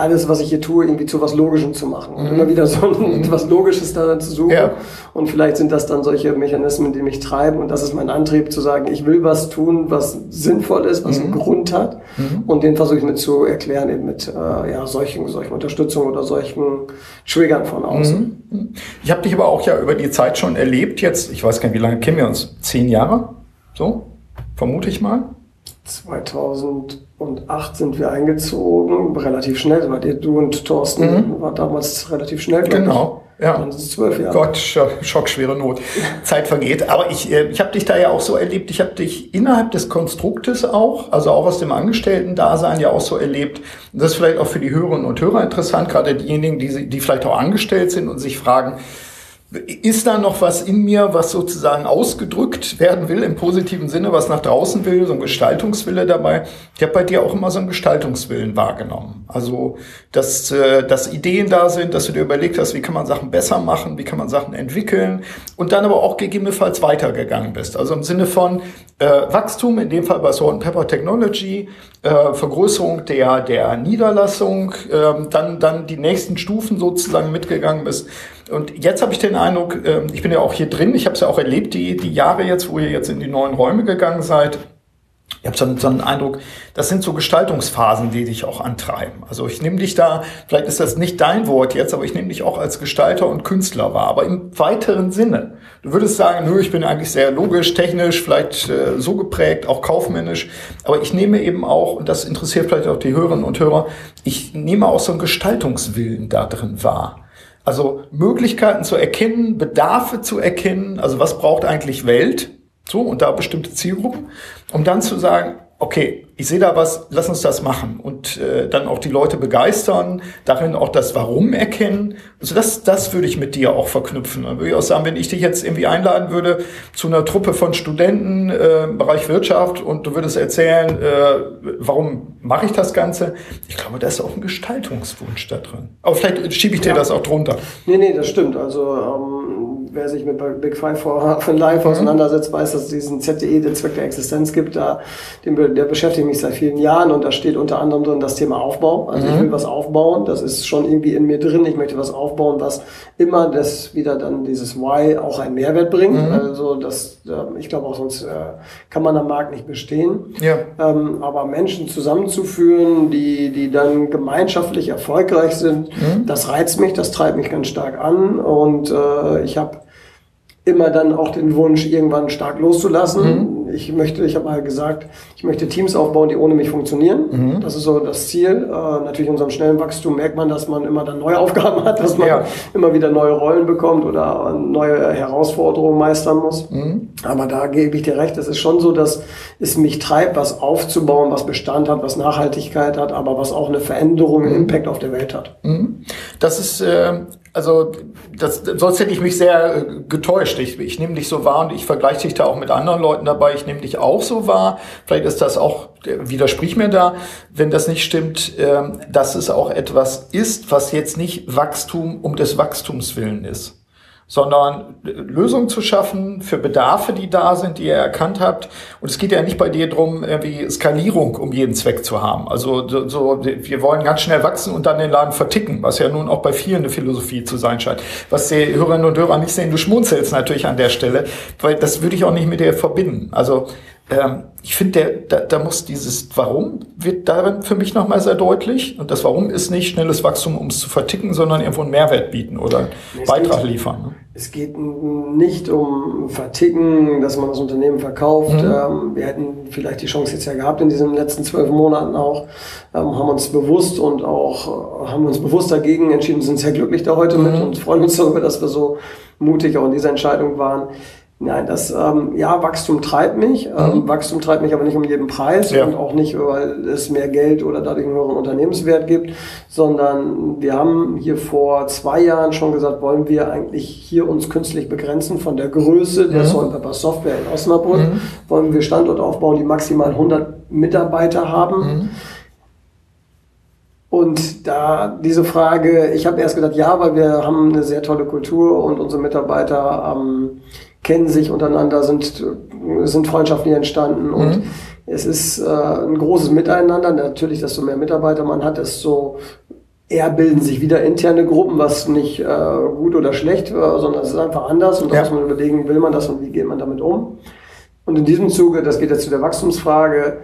alles, was ich hier tue, irgendwie zu was Logischem zu machen. Und mhm. immer wieder so [LAUGHS] ein, was Logisches daran zu suchen. Ja. Und vielleicht sind das dann solche Mechanismen, die mich treiben. Und das ist mein Antrieb, zu sagen, ich will was tun, was sinnvoll ist, was mhm. einen Grund hat. Mhm. Und den versuche ich mir zu erklären, eben mit äh, ja, solchen, solchen Unterstützung oder solchen Triggern von außen. Mhm. Mhm. Ich habe dich aber auch ja über die Zeit schon erlebt jetzt. Ich weiß gar nicht, wie lange kennen wir uns? Zehn Jahre? So? Vermute ich mal. 2008 sind wir eingezogen, relativ schnell, weil ihr, du und Thorsten mhm. war damals relativ schnell. Genau. Ja. Dann sind es zwölf Jahre. Gott, Schock, schwere Not. [LAUGHS] Zeit vergeht. Aber ich, äh, ich habe dich da ja auch so erlebt, ich habe dich innerhalb des Konstruktes auch, also auch aus dem Angestellten-Dasein ja auch so erlebt. das ist vielleicht auch für die Hörerinnen und Hörer interessant, gerade diejenigen, die, die vielleicht auch angestellt sind und sich fragen, ist da noch was in mir, was sozusagen ausgedrückt werden will, im positiven Sinne, was nach draußen will, so ein Gestaltungswille dabei? Ich habe bei dir auch immer so einen Gestaltungswillen wahrgenommen. Also, dass, äh, dass Ideen da sind, dass du dir überlegt hast, wie kann man Sachen besser machen, wie kann man Sachen entwickeln und dann aber auch gegebenenfalls weitergegangen bist. Also im Sinne von äh, Wachstum, in dem Fall bei Salt Pepper Technology, äh, Vergrößerung der, der Niederlassung, äh, dann, dann die nächsten Stufen sozusagen mitgegangen bist. Und jetzt habe ich den Eindruck, äh, ich bin ja auch hier drin, ich habe es ja auch erlebt, die, die Jahre jetzt, wo ihr jetzt in die neuen Räume gegangen seid. Ich habe so, so einen Eindruck, das sind so Gestaltungsphasen, die dich auch antreiben. Also ich nehme dich da, vielleicht ist das nicht dein Wort jetzt, aber ich nehme dich auch als Gestalter und Künstler wahr, aber im weiteren Sinne. Du würdest sagen, nö, ich bin eigentlich sehr logisch, technisch, vielleicht äh, so geprägt, auch kaufmännisch, aber ich nehme eben auch, und das interessiert vielleicht auch die Hörerinnen und Hörer, ich nehme auch so einen Gestaltungswillen da drin wahr. Also Möglichkeiten zu erkennen, Bedarfe zu erkennen, also was braucht eigentlich Welt? So, und da bestimmte Zielgruppen, um dann zu sagen, okay, ich sehe da was, lass uns das machen und äh, dann auch die Leute begeistern, darin auch das Warum erkennen. Also das, das würde ich mit dir auch verknüpfen. Dann würde ich auch sagen, wenn ich dich jetzt irgendwie einladen würde zu einer Truppe von Studenten äh, im Bereich Wirtschaft und du würdest erzählen, äh, warum mache ich das Ganze? Ich glaube, da ist auch ein Gestaltungswunsch da drin. Aber vielleicht schiebe ich dir ja. das auch drunter. Nee, nee, das stimmt. Also ähm, wer sich mit Big Five von Live mhm. auseinandersetzt, weiß, dass es diesen ZDE, den Zweck der Existenz gibt. Da, den, der beschäftigt mich seit vielen Jahren und da steht unter anderem drin das Thema Aufbau. Also mhm. ich will was aufbauen, das ist schon irgendwie in mir drin. Ich möchte was aufbauen, was immer das wieder dann dieses Why auch einen Mehrwert bringt. Mhm. Also das, ich glaube auch sonst äh, kann man am Markt nicht bestehen. Ja. Ähm, aber Menschen zusammenzuführen, die, die dann gemeinschaftlich erfolgreich sind, mhm. das reizt mich, das treibt mich ganz stark an und äh, ich habe immer dann auch den Wunsch, irgendwann stark loszulassen. Mhm ich möchte, ich habe mal gesagt, ich möchte Teams aufbauen, die ohne mich funktionieren. Mhm. Das ist so das Ziel. Äh, natürlich in unserem schnellen Wachstum merkt man, dass man immer dann neue Aufgaben hat, dass man ja. immer wieder neue Rollen bekommt oder neue Herausforderungen meistern muss. Mhm. Aber da gebe ich dir recht, es ist schon so, dass es mich treibt, was aufzubauen, was Bestand hat, was Nachhaltigkeit hat, aber was auch eine Veränderung, einen mhm. Impact auf der Welt hat. Mhm. Das ist äh, also das, sonst hätte ich mich sehr äh, getäuscht. Ich, ich nehme dich so wahr und ich vergleiche dich da auch mit anderen Leuten dabei. Ich nehme dich auch so wahr. Vielleicht ist das auch, widersprich mir da, wenn das nicht stimmt, äh, dass es auch etwas ist, was jetzt nicht Wachstum um des Wachstums willen ist sondern Lösungen zu schaffen für Bedarfe, die da sind, die ihr erkannt habt. Und es geht ja nicht bei dir drum, irgendwie Skalierung um jeden Zweck zu haben. Also so, wir wollen ganz schnell wachsen und dann den Laden verticken, was ja nun auch bei vielen eine Philosophie zu sein scheint. Was die Hörerinnen und Hörer nicht sehen, du schmunzelst natürlich an der Stelle, weil das würde ich auch nicht mit dir verbinden. Also ähm, ich finde, da, da muss dieses Warum wird darin für mich nochmal sehr deutlich. Und das Warum ist nicht schnelles Wachstum, um es zu verticken, sondern irgendwo einen Mehrwert bieten oder es Beitrag geht, liefern. Ne? Es geht nicht um Verticken, dass man das Unternehmen verkauft. Mhm. Ähm, wir hätten vielleicht die Chance jetzt ja gehabt in diesen letzten zwölf Monaten auch, ähm, haben uns bewusst und auch äh, haben uns bewusst dagegen entschieden, sind sehr glücklich da heute mhm. mit und freuen uns darüber, dass wir so mutig auch in dieser Entscheidung waren. Nein, das ähm, ja Wachstum treibt mich. Ähm, mhm. Wachstum treibt mich aber nicht um jeden Preis ja. und auch nicht, weil es mehr Geld oder dadurch einen höheren Unternehmenswert gibt, sondern wir haben hier vor zwei Jahren schon gesagt, wollen wir eigentlich hier uns künstlich begrenzen von der Größe der mhm. Salt Pepper Software in Osnabrück. Mhm. Wollen wir Standorte aufbauen, die maximal 100 Mitarbeiter haben. Mhm. Und da diese Frage, ich habe erst gedacht, ja, weil wir haben eine sehr tolle Kultur und unsere Mitarbeiter ähm, kennen sich untereinander, sind, sind Freundschaften entstanden mhm. und es ist äh, ein großes Miteinander. Natürlich, desto mehr Mitarbeiter man hat, desto eher bilden sich wieder interne Gruppen, was nicht äh, gut oder schlecht war, sondern es ist einfach anders und da ja. muss man überlegen, will man das und wie geht man damit um. Und in diesem Zuge, das geht jetzt zu der Wachstumsfrage,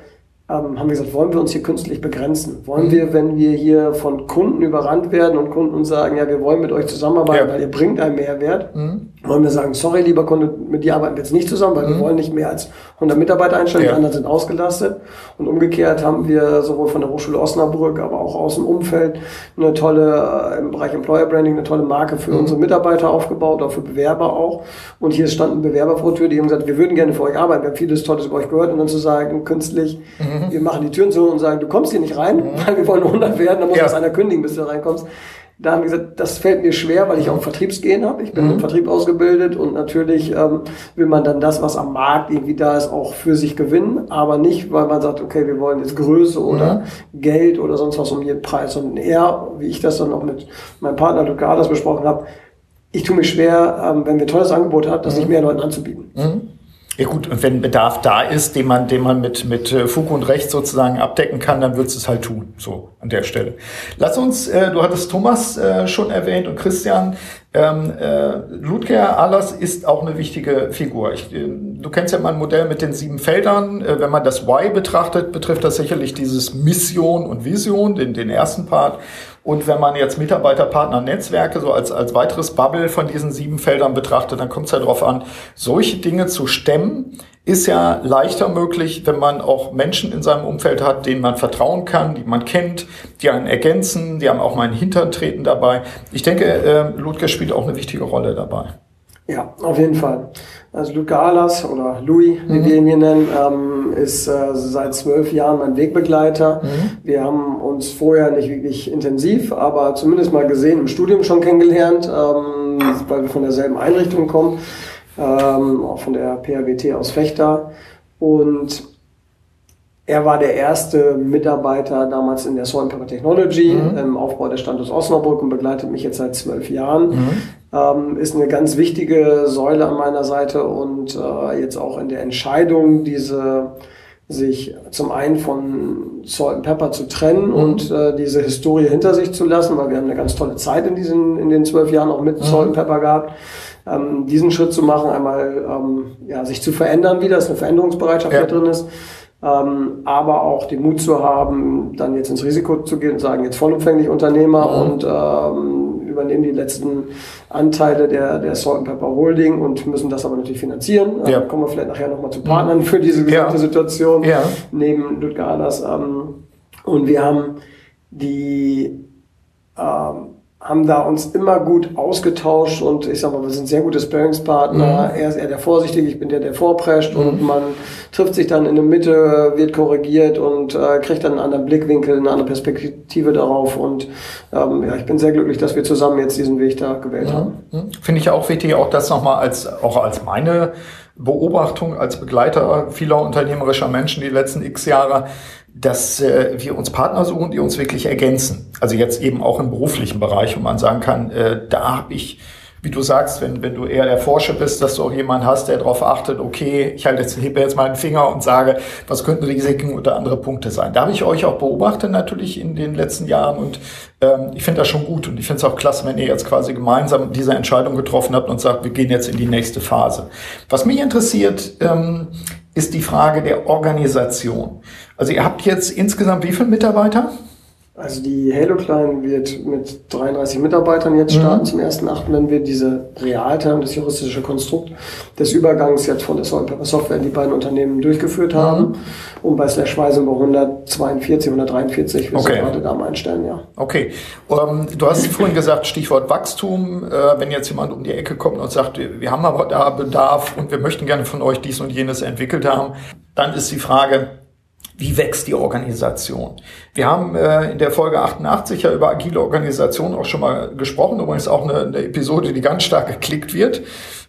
ähm, haben wir gesagt, wollen wir uns hier künstlich begrenzen? Wollen mhm. wir, wenn wir hier von Kunden überrannt werden und Kunden uns sagen, ja, wir wollen mit euch zusammenarbeiten, ja. weil ihr bringt einen Mehrwert, mhm. Wollen wir sagen, sorry, lieber Kunde, mit dir arbeiten wir jetzt nicht zusammen, weil mhm. wir wollen nicht mehr als 100 Mitarbeiter einstellen, ja. die anderen sind ausgelastet. Und umgekehrt haben wir sowohl von der Hochschule Osnabrück, aber auch aus dem Umfeld eine tolle, äh, im Bereich Employer Branding, eine tolle Marke für mhm. unsere Mitarbeiter aufgebaut, auch für Bewerber auch. Und hier standen Bewerber vor der Tür, die haben gesagt, wir würden gerne für euch arbeiten, wir haben vieles Tolles über euch gehört und dann zu sagen, künstlich, mhm. Wir machen die Türen zu und sagen, du kommst hier nicht rein, mhm. weil wir wollen 100 werden, dann muss ja. das einer kündigen, bis du reinkommst. Da haben wir gesagt, das fällt mir schwer, weil ich auch Vertriebsgehen habe. Ich bin mhm. im Vertrieb ausgebildet und natürlich ähm, will man dann das, was am Markt irgendwie da ist, auch für sich gewinnen, aber nicht, weil man sagt, okay, wir wollen jetzt Größe oder mhm. Geld oder sonst was um jeden Preis, sondern eher, wie ich das dann auch mit meinem Partner Lukas besprochen habe, ich tue mich schwer, ähm, wenn wir ein tolles Angebot haben, das nicht mhm. mehr Leuten anzubieten. Mhm. Ja gut, und wenn Bedarf da ist, den man, den man mit, mit äh, Fug und Recht sozusagen abdecken kann, dann würdest du es halt tun. So an der Stelle. Lass uns, äh, du hattest Thomas äh, schon erwähnt und Christian, ähm, äh, Ludger Ahlers ist auch eine wichtige Figur. Ich, äh, du kennst ja mein Modell mit den sieben Feldern. Äh, wenn man das Why betrachtet, betrifft das sicherlich dieses Mission und Vision, den, den ersten Part. Und wenn man jetzt Mitarbeiter, Partner, Netzwerke so als, als weiteres Bubble von diesen sieben Feldern betrachtet, dann kommt es ja darauf an, solche Dinge zu stemmen, ist ja leichter möglich, wenn man auch Menschen in seinem Umfeld hat, denen man vertrauen kann, die man kennt, die einen ergänzen, die haben auch mal einen Hintern treten dabei. Ich denke, äh, Ludger spielt auch eine wichtige Rolle dabei. Ja, auf jeden Fall. Also Luca Alas oder Louis, wie mhm. wir ihn hier nennen, ähm, ist äh, seit zwölf Jahren mein Wegbegleiter. Mhm. Wir haben uns vorher nicht wirklich intensiv, aber zumindest mal gesehen, im Studium schon kennengelernt, ähm, weil wir von derselben Einrichtung kommen, ähm, auch von der PHWT aus Fechter. Und er war der erste Mitarbeiter damals in der Salt Pepper Technology mhm. im Aufbau des Standorts Osnabrück und begleitet mich jetzt seit zwölf Jahren. Mhm. Ähm, ist eine ganz wichtige Säule an meiner Seite und äh, jetzt auch in der Entscheidung, diese sich zum einen von Salt Pepper zu trennen mhm. und äh, diese Historie hinter sich zu lassen, weil wir haben eine ganz tolle Zeit in diesen in den zwölf Jahren auch mit mhm. Salt Pepper gehabt. Ähm, diesen Schritt zu machen, einmal ähm, ja, sich zu verändern wieder, dass eine Veränderungsbereitschaft ja. drin ist ähm, aber auch den Mut zu haben, dann jetzt ins Risiko zu gehen und sagen, jetzt vollumfänglich Unternehmer mhm. und ähm, übernehmen die letzten Anteile der, der Salt Pepper Holding und müssen das aber natürlich finanzieren. Ja. Ähm, kommen wir vielleicht nachher nochmal zu Partnern für diese gesamte ja. Situation ja. neben Ludger Ahlers. Ähm, und wir haben die ähm, haben da uns immer gut ausgetauscht und ich sag mal, wir sind sehr gute Sparringspartner. Mhm. Er ist eher der Vorsichtige, ich bin der, der vorprescht mhm. und man trifft sich dann in der Mitte, wird korrigiert und äh, kriegt dann einen anderen Blickwinkel, eine andere Perspektive darauf und ähm, ja, ich bin sehr glücklich, dass wir zusammen jetzt diesen Weg da gewählt mhm. haben. Finde ich auch wichtig, auch das nochmal als, auch als meine Beobachtung als Begleiter vieler unternehmerischer Menschen die letzten x Jahre, dass äh, wir uns Partner suchen, die uns wirklich ergänzen. Also jetzt eben auch im beruflichen Bereich, wo man sagen kann, äh, da habe ich wie du sagst, wenn, wenn du eher der Forscher bist, dass du auch jemanden hast, der darauf achtet, okay, ich halte jetzt, hebe jetzt mal einen Finger und sage, was könnten Risiken oder andere Punkte sein. Da habe ich euch auch beobachtet natürlich in den letzten Jahren und ähm, ich finde das schon gut und ich finde es auch klasse, wenn ihr jetzt quasi gemeinsam diese Entscheidung getroffen habt und sagt, wir gehen jetzt in die nächste Phase. Was mich interessiert, ähm, ist die Frage der Organisation. Also ihr habt jetzt insgesamt wie viele Mitarbeiter? Also die Halo Klein wird mit 33 Mitarbeitern jetzt mhm. starten mhm. zum 1.8., wenn wir diese Realtime, das juristische Konstrukt des Übergangs jetzt von der Software in die beiden Unternehmen durchgeführt mhm. haben. Und bei Slash Weise bei 142, 143 wir okay. gerade da am einstellen, ja. Okay. Um, ähm, du hast vorhin gesagt, Stichwort Wachstum. Äh, wenn jetzt jemand um die Ecke kommt und sagt, wir haben aber da Bedarf und wir möchten gerne von euch dies und jenes entwickelt haben, dann ist die Frage, wie wächst die Organisation? Wir haben äh, in der Folge 88 ja über agile Organisation auch schon mal gesprochen, übrigens auch eine, eine Episode, die ganz stark geklickt wird.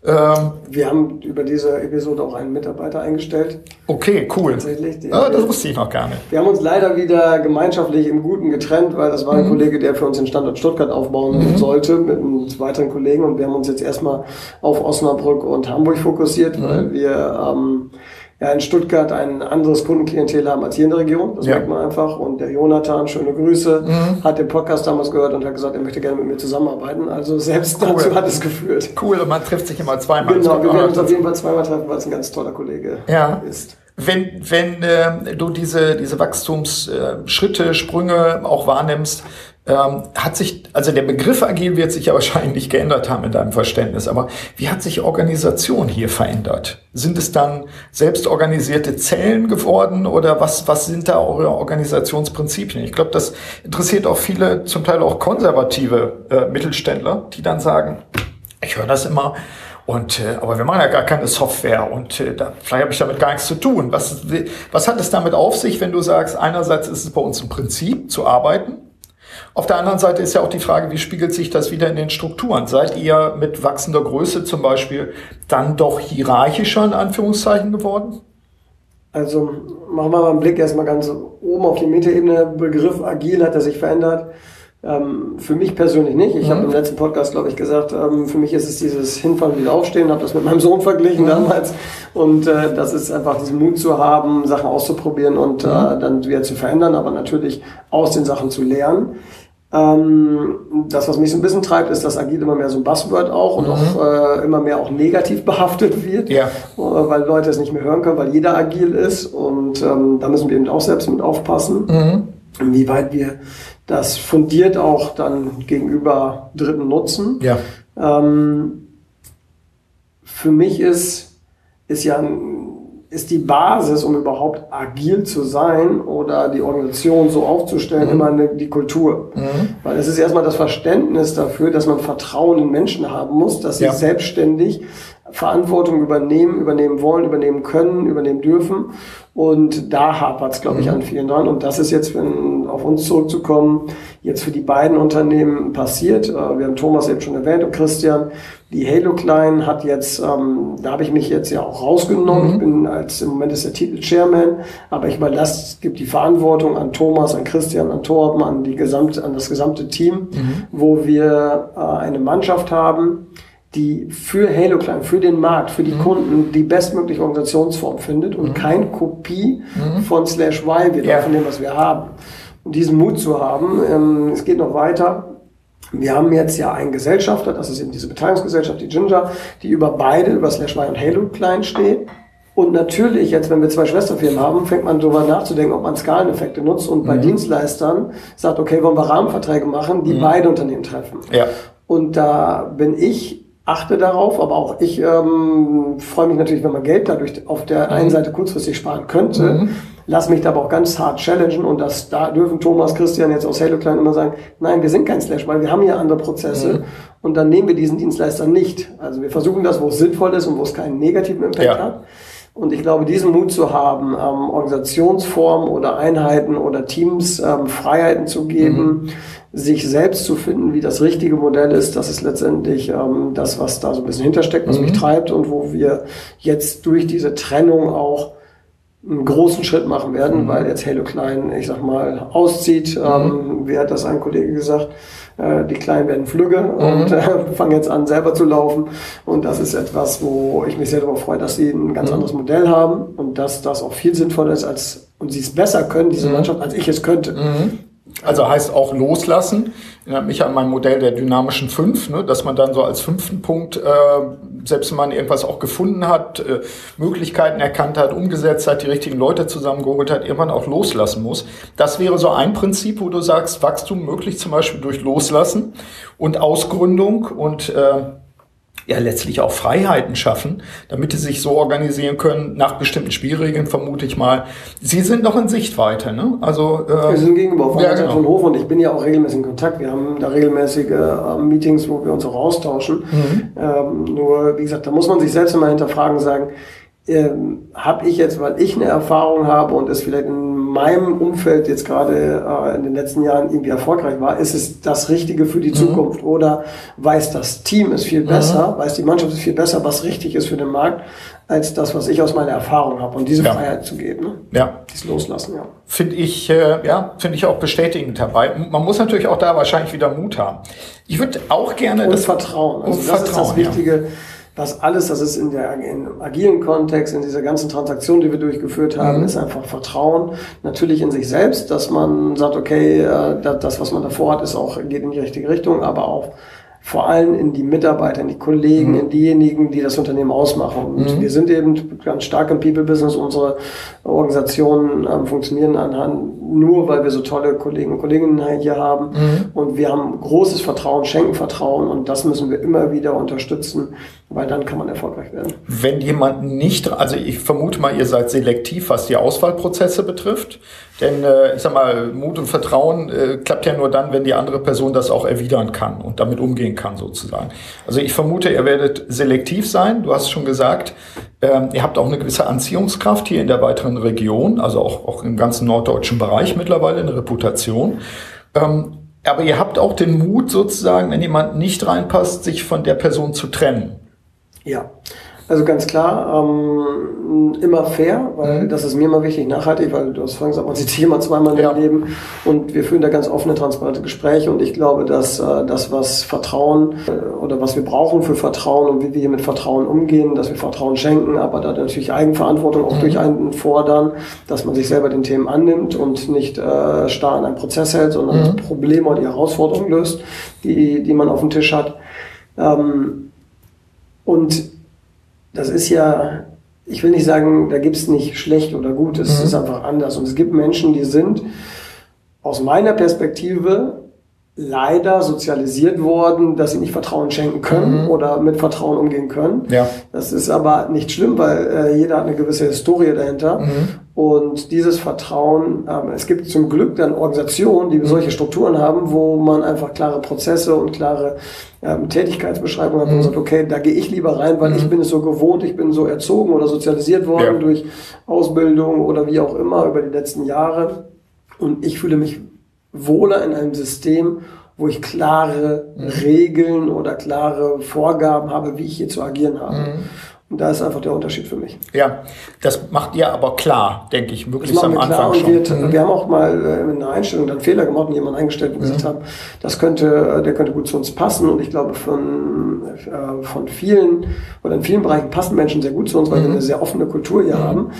Ähm, wir haben über diese Episode auch einen Mitarbeiter eingestellt. Okay, cool. Tatsächlich. Die, ah, das wusste ich noch gar nicht. Wir haben uns leider wieder gemeinschaftlich im Guten getrennt, weil das war ein mhm. Kollege, der für uns den Standort Stuttgart aufbauen mhm. sollte mit einem weiteren Kollegen und wir haben uns jetzt erstmal auf Osnabrück und Hamburg fokussiert, mhm. weil wir ähm, ja in Stuttgart ein anderes Kundenklientel haben als hier in der Region. Das ja. merkt man einfach. Und der Jonathan, schöne Grüße, mhm. hat den Podcast damals gehört und hat gesagt, er möchte gerne mit mir zusammenarbeiten. Also selbst cool. dazu hat es geführt. Cool, und man trifft sich immer zweimal. Genau, wir werden uns auf jeden Fall zweimal treffen, weil es ein ganz toller Kollege ja. ist. Wenn, wenn äh, du diese, diese Wachstumsschritte, Sprünge auch wahrnimmst, ähm, hat sich, also der Begriff agil wird sich ja [LAUGHS] wahrscheinlich geändert haben in deinem Verständnis, aber wie hat sich Organisation hier verändert? Sind es dann selbstorganisierte Zellen geworden oder was, was sind da eure Organisationsprinzipien? Ich glaube, das interessiert auch viele, zum Teil auch konservative äh, Mittelständler, die dann sagen, ich höre das immer, und äh, aber wir machen ja gar keine Software und äh, da, vielleicht habe ich damit gar nichts zu tun. Was, was hat es damit auf sich, wenn du sagst, einerseits ist es bei uns ein Prinzip zu arbeiten, auf der anderen Seite ist ja auch die Frage, wie spiegelt sich das wieder in den Strukturen? Seid ihr mit wachsender Größe zum Beispiel dann doch hierarchischer in Anführungszeichen geworden? Also machen wir mal einen Blick erstmal ganz oben auf die Metaebene. Begriff agil hat er sich verändert. Ähm, für mich persönlich nicht. Ich mhm. habe im letzten Podcast, glaube ich, gesagt, ähm, für mich ist es dieses Hinfallen wieder aufstehen, habe das mit meinem Sohn verglichen mhm. damals. Und äh, das ist einfach diesen Mut zu haben, Sachen auszuprobieren und mhm. äh, dann wieder zu verändern, aber natürlich aus den Sachen zu lernen. Ähm, das, was mich so ein bisschen treibt, ist, dass agil immer mehr so ein Buzzword auch und mhm. auch äh, immer mehr auch negativ [LAUGHS] behaftet wird, ja. äh, weil Leute es nicht mehr hören können, weil jeder agil ist und ähm, da müssen wir eben auch selbst mit aufpassen, mhm. Inwieweit wir das fundiert auch dann gegenüber Dritten nutzen. Ja. Ähm, für mich ist, ist ja ist die Basis, um überhaupt agil zu sein oder die Organisation so aufzustellen, mhm. immer eine, die Kultur. Mhm. Weil es ist erstmal das Verständnis dafür, dass man Vertrauen in Menschen haben muss, dass sie ja. selbstständig Verantwortung übernehmen, übernehmen wollen, übernehmen können, übernehmen dürfen. Und da hapert es, glaube ich, mhm. an vielen dran. Und das ist jetzt, wenn, auf uns zurückzukommen, jetzt für die beiden Unternehmen passiert. Äh, wir haben Thomas eben schon erwähnt und Christian. Die Halo Klein hat jetzt, ähm, da habe ich mich jetzt ja auch rausgenommen. Mhm. Ich bin als, im Moment ist der Titel Chairman, aber ich überlasse, gibt die Verantwortung an Thomas, an Christian, an Torben, an die gesamte, an das gesamte Team, mhm. wo wir äh, eine Mannschaft haben, die für Halo Klein, für den Markt, für die mhm. Kunden die bestmögliche Organisationsform findet und mhm. kein Kopie mhm. von Slash Y wird, ja. von dem, was wir haben. Und diesen Mut zu haben, ähm, es geht noch weiter. Wir haben jetzt ja einen Gesellschafter, das ist eben diese Beteiligungsgesellschaft, die Ginger, die über beide, über Slash Y und Halo Klein steht. Und natürlich, jetzt wenn wir zwei Schwesterfirmen haben, fängt man darüber nachzudenken, ob man Skaleneffekte nutzt und bei mhm. Dienstleistern sagt, okay, wollen wir Rahmenverträge machen, die mhm. beide Unternehmen treffen. Ja. Und da bin ich achte darauf, aber auch ich ähm, freue mich natürlich, wenn man Geld dadurch auf der einen mhm. Seite kurzfristig sparen könnte. Mhm. Lass mich da aber auch ganz hart challengen und das da dürfen Thomas, Christian jetzt aus Halo Klein immer sagen, nein, wir sind kein Slash, weil wir haben hier andere Prozesse mhm. und dann nehmen wir diesen Dienstleister nicht. Also wir versuchen das, wo es sinnvoll ist und wo es keinen negativen Impact ja. hat. Und ich glaube, diesen Mut zu haben, ähm, Organisationsformen oder Einheiten oder Teams ähm, Freiheiten zu geben, mhm sich selbst zu finden, wie das richtige Modell ist, das ist letztendlich ähm, das, was da so ein bisschen hintersteckt, was mhm. mich treibt und wo wir jetzt durch diese Trennung auch einen großen Schritt machen werden, mhm. weil jetzt Halo Klein, ich sag mal, auszieht. Mhm. Ähm, wie hat das ein Kollege gesagt? Äh, die Kleinen werden flügge mhm. und äh, [LAUGHS] fangen jetzt an, selber zu laufen. Und das ist etwas, wo ich mich sehr darüber freue, dass sie ein ganz mhm. anderes Modell haben und dass das auch viel sinnvoller ist als und sie es besser können, diese mhm. Mannschaft, als ich es könnte. Also heißt auch loslassen. Erinnert mich an mein Modell der dynamischen fünf, ne, dass man dann so als fünften Punkt, äh, selbst wenn man irgendwas auch gefunden hat, äh, Möglichkeiten erkannt hat, umgesetzt hat, die richtigen Leute zusammengeholt hat, irgendwann auch loslassen muss. Das wäre so ein Prinzip, wo du sagst, Wachstum möglich zum Beispiel durch Loslassen und Ausgründung und äh, ja letztlich auch Freiheiten schaffen, damit sie sich so organisieren können, nach bestimmten Spielregeln, vermute ich mal. Sie sind noch in Sichtweite, ne? Also äh, Wir sind gegenüber von, ja, genau. von Hof und ich bin ja auch regelmäßig in Kontakt. Wir haben da regelmäßige äh, Meetings, wo wir uns auch austauschen. Mhm. Ähm, nur, wie gesagt, da muss man sich selbst immer hinterfragen, sagen, ähm, habe ich jetzt, weil ich eine Erfahrung habe und es vielleicht in meinem Umfeld jetzt gerade äh, in den letzten Jahren irgendwie erfolgreich war, ist es das Richtige für die mhm. Zukunft oder weiß das Team ist viel besser, mhm. weiß die Mannschaft ist viel besser, was richtig ist für den Markt, als das, was ich aus meiner Erfahrung habe und diese ja. Freiheit zu geben. Ne? Ja. Dies loslassen, ja. Finde ich, äh, ja, finde ich auch bestätigend dabei. Man muss natürlich auch da wahrscheinlich wieder Mut haben. Ich würde auch gerne und das Vertrauen. Also das Vertrauen, ist das Wichtige. Ja das alles, das ist in der im agilen Kontext, in dieser ganzen Transaktion, die wir durchgeführt haben, mhm. ist einfach Vertrauen. Natürlich in sich selbst, dass man sagt, okay, äh, das, was man davor hat, ist auch, geht in die richtige Richtung, aber auch vor allem in die Mitarbeiter, in die Kollegen, mhm. in diejenigen, die das Unternehmen ausmachen. Und mhm. wir sind eben ganz stark im People-Business. Unsere Organisationen ähm, funktionieren anhand nur, weil wir so tolle Kollegen und Kolleginnen hier haben. Mhm. Und wir haben großes Vertrauen, schenken Vertrauen. Und das müssen wir immer wieder unterstützen, weil dann kann man erfolgreich werden. Wenn jemand nicht, also ich vermute mal, ihr seid selektiv, was die Auswahlprozesse betrifft. Denn äh, ich sag mal, Mut und Vertrauen äh, klappt ja nur dann, wenn die andere Person das auch erwidern kann und damit umgehen kann, sozusagen. Also ich vermute, ihr werdet selektiv sein. Du hast schon gesagt, ähm, ihr habt auch eine gewisse Anziehungskraft hier in der weiteren Region, also auch, auch im ganzen norddeutschen Bereich mittlerweile eine Reputation. Ähm, aber ihr habt auch den Mut, sozusagen, wenn jemand nicht reinpasst, sich von der Person zu trennen. Ja. Also ganz klar, ähm, immer fair, weil mhm. das ist mir immer wichtig, nachhaltig, weil du hast vorhin gesagt, man sieht sich immer zweimal ja. im Leben und wir führen da ganz offene, transparente Gespräche und ich glaube, dass äh, das, was Vertrauen äh, oder was wir brauchen für Vertrauen und wie wir hier mit Vertrauen umgehen, dass wir Vertrauen schenken, aber da natürlich Eigenverantwortung auch mhm. durch einen fordern, dass man sich selber den Themen annimmt und nicht äh, starr an einem Prozess hält, sondern mhm. das Problem oder die Herausforderung löst, die, die man auf dem Tisch hat. Ähm, und das ist ja, ich will nicht sagen, da gibt es nicht schlecht oder gut, es mhm. ist einfach anders. Und es gibt Menschen, die sind aus meiner Perspektive leider sozialisiert worden, dass sie nicht Vertrauen schenken können mhm. oder mit Vertrauen umgehen können. Ja. Das ist aber nicht schlimm, weil äh, jeder hat eine gewisse Historie dahinter. Mhm. Und dieses Vertrauen, ähm, es gibt zum Glück dann Organisationen, die solche Strukturen haben, wo man einfach klare Prozesse und klare ähm, Tätigkeitsbeschreibungen hat, wo man mhm. sagt, okay, da gehe ich lieber rein, weil mhm. ich bin es so gewohnt, ich bin so erzogen oder sozialisiert worden ja. durch Ausbildung oder wie auch immer über die letzten Jahre. Und ich fühle mich wohler in einem System, wo ich klare mhm. Regeln oder klare Vorgaben habe, wie ich hier zu agieren habe. Mhm. Und da ist einfach der Unterschied für mich. Ja, das macht ihr aber klar, denke ich, möglichst am Anfang klar. Und wir, mhm. wir, haben auch mal äh, in der Einstellung dann Fehler gemacht und jemanden eingestellt, wo wir mhm. gesagt haben, das könnte, äh, der könnte gut zu uns passen. Und ich glaube, von, äh, von vielen oder in vielen Bereichen passen Menschen sehr gut zu uns, weil mhm. wir eine sehr offene Kultur hier mhm. haben.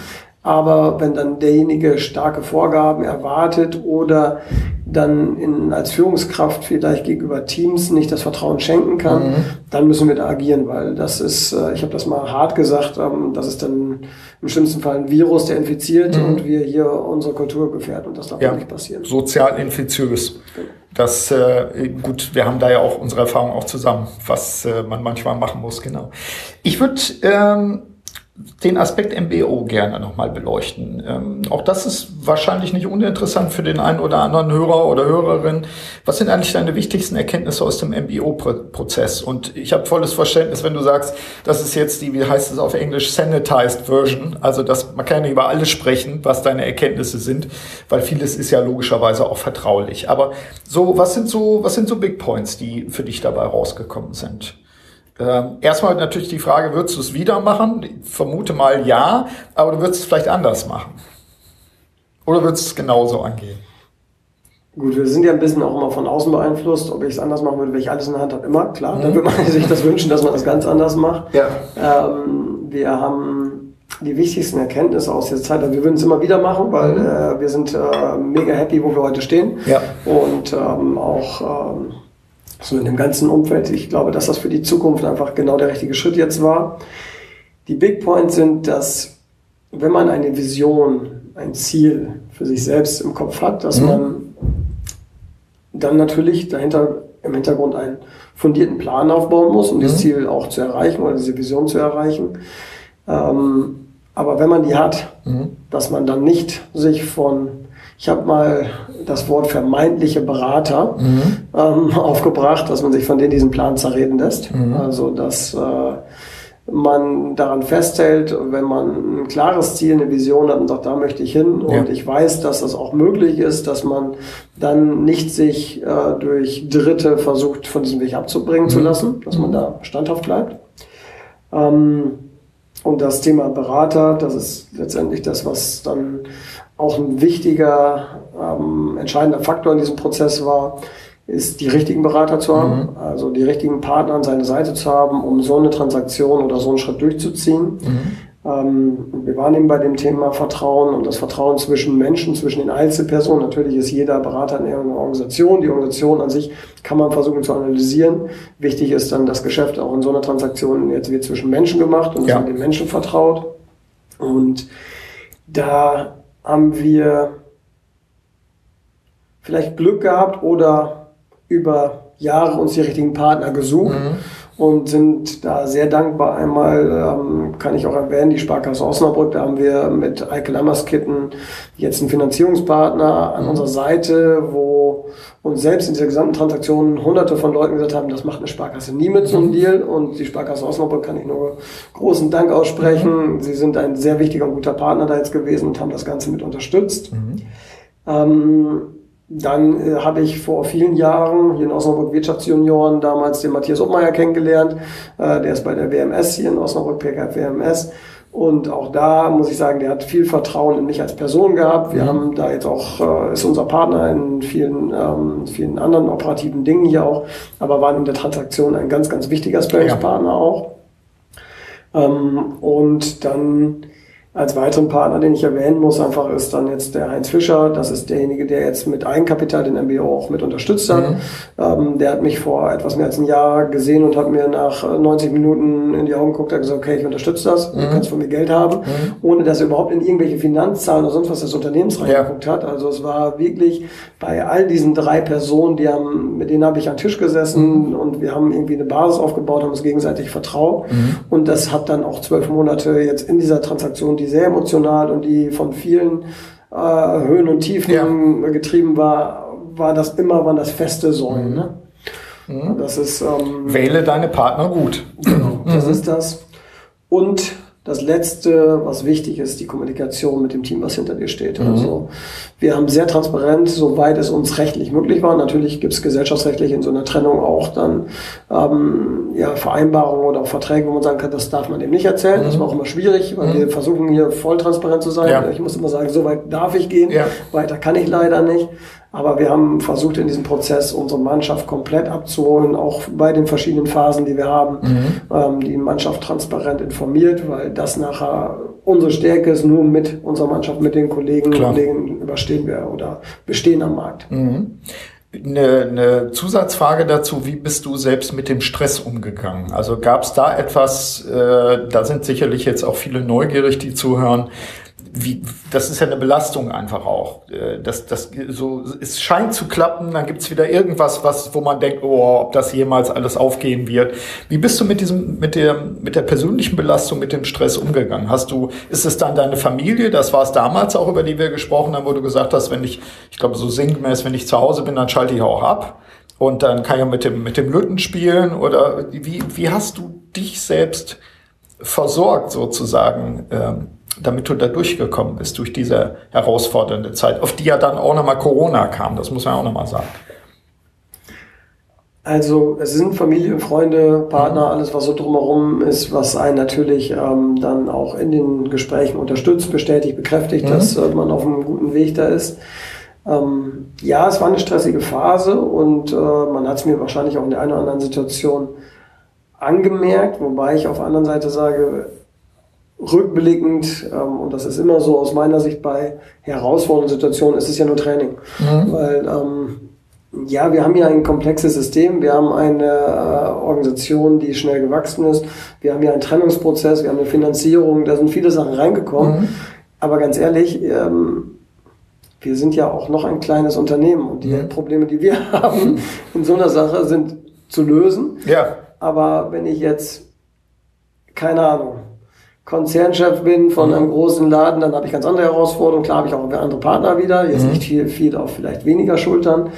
Aber wenn dann derjenige starke Vorgaben erwartet oder dann in, als Führungskraft vielleicht gegenüber Teams nicht das Vertrauen schenken kann, mhm. dann müssen wir da agieren, weil das ist, äh, ich habe das mal hart gesagt, ähm, das ist dann im schlimmsten Fall ein Virus, der infiziert mhm. und wir hier unsere Kultur gefährden und das darf ja. nicht passieren. Sozial infiziös. Genau. Das, äh, gut, wir haben da ja auch unsere Erfahrung auch zusammen, was äh, man manchmal machen muss, genau. Ich würde ähm, den Aspekt MBO gerne nochmal beleuchten. Ähm, auch das ist wahrscheinlich nicht uninteressant für den einen oder anderen Hörer oder Hörerin. Was sind eigentlich deine wichtigsten Erkenntnisse aus dem MBO-Prozess? Und ich habe volles Verständnis, wenn du sagst, das ist jetzt die, wie heißt es auf Englisch, sanitized Version. Also, dass man kann über alles sprechen, was deine Erkenntnisse sind, weil vieles ist ja logischerweise auch vertraulich. Aber so, was sind so, was sind so Big Points, die für dich dabei rausgekommen sind? Ähm, erstmal natürlich die Frage, würdest du es wieder machen? Ich vermute mal ja, aber du würdest es vielleicht anders machen. Oder würdest du es genauso angehen? Gut, wir sind ja ein bisschen auch immer von außen beeinflusst. Ob ich es anders machen würde, wenn ich alles in der Hand habe, immer, klar. Mhm. Dann würde man [LAUGHS] sich das wünschen, dass man das ganz anders macht. Ja. Ähm, wir haben die wichtigsten Erkenntnisse aus der Zeit. Also wir würden es immer wieder machen, weil mhm. äh, wir sind äh, mega happy, wo wir heute stehen. Ja. Und ähm, auch ähm, so in dem ganzen Umfeld. Ich glaube, dass das für die Zukunft einfach genau der richtige Schritt jetzt war. Die Big Points sind, dass wenn man eine Vision, ein Ziel für sich selbst im Kopf hat, dass mhm. man dann natürlich dahinter im Hintergrund einen fundierten Plan aufbauen muss, um mhm. dieses Ziel auch zu erreichen oder diese Vision zu erreichen. Ähm, aber wenn man die hat, mhm. dass man dann nicht sich von ich habe mal das Wort vermeintliche Berater mhm. ähm, [LAUGHS] aufgebracht, dass man sich von denen diesen Plan zerreden lässt. Mhm. Also dass äh, man daran festhält, wenn man ein klares Ziel, eine Vision hat und sagt, da möchte ich hin ja. und ich weiß, dass das auch möglich ist, dass man dann nicht sich äh, durch Dritte versucht, von diesem Weg abzubringen mhm. zu lassen, dass man da standhaft bleibt. Ähm, und das Thema Berater, das ist letztendlich das, was dann auch ein wichtiger, ähm, entscheidender Faktor in diesem Prozess war, ist die richtigen Berater zu haben, mhm. also die richtigen Partner an seiner Seite zu haben, um so eine Transaktion oder so einen Schritt durchzuziehen. Mhm. Ähm, wir waren eben bei dem Thema Vertrauen und das Vertrauen zwischen Menschen, zwischen den Einzelpersonen. Natürlich ist jeder Berater in irgendeiner Organisation. Die Organisation an sich kann man versuchen zu analysieren. Wichtig ist dann das Geschäft auch in so einer Transaktion jetzt wird zwischen Menschen gemacht und ja. den Menschen vertraut. Und da haben wir vielleicht Glück gehabt oder über Jahre uns die richtigen Partner gesucht mhm. Und sind da sehr dankbar. Einmal ähm, kann ich auch erwähnen, die Sparkasse Osnabrück, da haben wir mit Eike Lammerskitten jetzt einen Finanzierungspartner an mhm. unserer Seite, wo uns selbst in dieser gesamten Transaktion hunderte von Leuten gesagt haben, das macht eine Sparkasse nie mit so einem mhm. Deal und die Sparkasse Osnabrück kann ich nur großen Dank aussprechen. Mhm. Sie sind ein sehr wichtiger und guter Partner da jetzt gewesen und haben das Ganze mit unterstützt. Mhm. Ähm, dann äh, habe ich vor vielen Jahren hier in Osnabrück Wirtschaftsjunioren damals den Matthias Obmeier kennengelernt. Äh, der ist bei der WMS hier in Osnabrück, PKF WMS. Und auch da muss ich sagen, der hat viel Vertrauen in mich als Person gehabt. Wir mhm. haben da jetzt auch, äh, ist unser Partner in vielen, ähm, vielen anderen operativen Dingen hier auch, aber waren in der Transaktion ein ganz, ganz wichtiger Sparringspartner ja. auch. Ähm, und dann als weiteren Partner, den ich erwähnen muss, einfach ist dann jetzt der Heinz Fischer. Das ist derjenige, der jetzt mit Eigenkapital den MBO auch mit unterstützt hat. Mhm. Ähm, der hat mich vor etwas mehr als ein Jahr gesehen und hat mir nach 90 Minuten in die Augen geguckt und gesagt, okay, ich unterstütze das, mhm. du kannst von mir Geld haben, mhm. ohne dass er überhaupt in irgendwelche Finanzzahlen oder sonst was des Unternehmens reingeguckt ja. hat. Also es war wirklich bei all diesen drei Personen, die haben, mit denen habe ich an Tisch gesessen mhm. und wir haben irgendwie eine Basis aufgebaut, haben uns gegenseitig vertraut. Mhm. Und das hat dann auch zwölf Monate jetzt in dieser Transaktion, die sehr emotional und die von vielen äh, Höhen und Tiefen ja. getrieben war, war das immer, waren das feste Säulen. Ne? Mhm. Das ist, ähm, Wähle deine Partner gut. Genau, das mhm. ist das. Und das Letzte, was wichtig ist, die Kommunikation mit dem Team, was hinter dir steht. Mhm. Also wir haben sehr transparent, soweit es uns rechtlich möglich war. Natürlich gibt es gesellschaftsrechtlich in so einer Trennung auch dann ähm, ja, Vereinbarungen oder auch Verträge, wo man sagen kann, das darf man dem nicht erzählen. Mhm. Das war auch immer schwierig, weil mhm. wir versuchen hier voll transparent zu sein. Ja. Ich muss immer sagen, so weit darf ich gehen, ja. weiter kann ich leider nicht. Aber wir haben versucht, in diesem Prozess unsere Mannschaft komplett abzuholen, auch bei den verschiedenen Phasen, die wir haben, mhm. ähm, die Mannschaft transparent informiert, weil das nachher unsere Stärke ist, nur mit unserer Mannschaft, mit den Kollegen, Klar. Kollegen überstehen wir oder bestehen am Markt. Mhm. Eine, eine Zusatzfrage dazu, wie bist du selbst mit dem Stress umgegangen? Also gab es da etwas, äh, da sind sicherlich jetzt auch viele neugierig, die zuhören, wie, das ist ja eine Belastung einfach auch. Äh, das, das, so, es scheint zu klappen, dann gibt's wieder irgendwas, was, wo man denkt, oh, ob das jemals alles aufgehen wird. Wie bist du mit diesem, mit der, mit der persönlichen Belastung, mit dem Stress umgegangen? Hast du, ist es dann deine Familie? Das war es damals auch, über die wir gesprochen haben, wo du gesagt hast, wenn ich, ich glaube, so sinngemäß, wenn ich zu Hause bin, dann schalte ich auch ab. Und dann kann ich mit dem, mit dem Lütten spielen oder wie, wie hast du dich selbst versorgt sozusagen? Ähm, damit du da durchgekommen bist durch diese herausfordernde Zeit, auf die ja dann auch nochmal Corona kam, das muss man auch nochmal sagen. Also es sind Familie, Freunde, Partner, mhm. alles was so drumherum ist, was einen natürlich ähm, dann auch in den Gesprächen unterstützt, bestätigt, bekräftigt, mhm. dass äh, man auf einem guten Weg da ist. Ähm, ja, es war eine stressige Phase und äh, man hat es mir wahrscheinlich auch in der einen oder anderen Situation angemerkt, wobei ich auf der anderen Seite sage, rückblickend, ähm, und das ist immer so aus meiner Sicht bei herausfordernden Situationen, ist es ja nur Training. Mhm. Weil, ähm, ja, wir haben ja ein komplexes System, wir haben eine äh, Organisation, die schnell gewachsen ist, wir haben ja einen Trennungsprozess, wir haben eine Finanzierung, da sind viele Sachen reingekommen. Mhm. Aber ganz ehrlich, ähm, wir sind ja auch noch ein kleines Unternehmen und die mhm. Probleme, die wir [LAUGHS] haben in so einer Sache, sind zu lösen. Ja. Aber wenn ich jetzt, keine Ahnung, Konzernchef bin von einem großen Laden, dann habe ich ganz andere Herausforderungen. Klar habe ich auch andere Partner wieder, jetzt mhm. nicht viel, viel auf vielleicht weniger Schultern.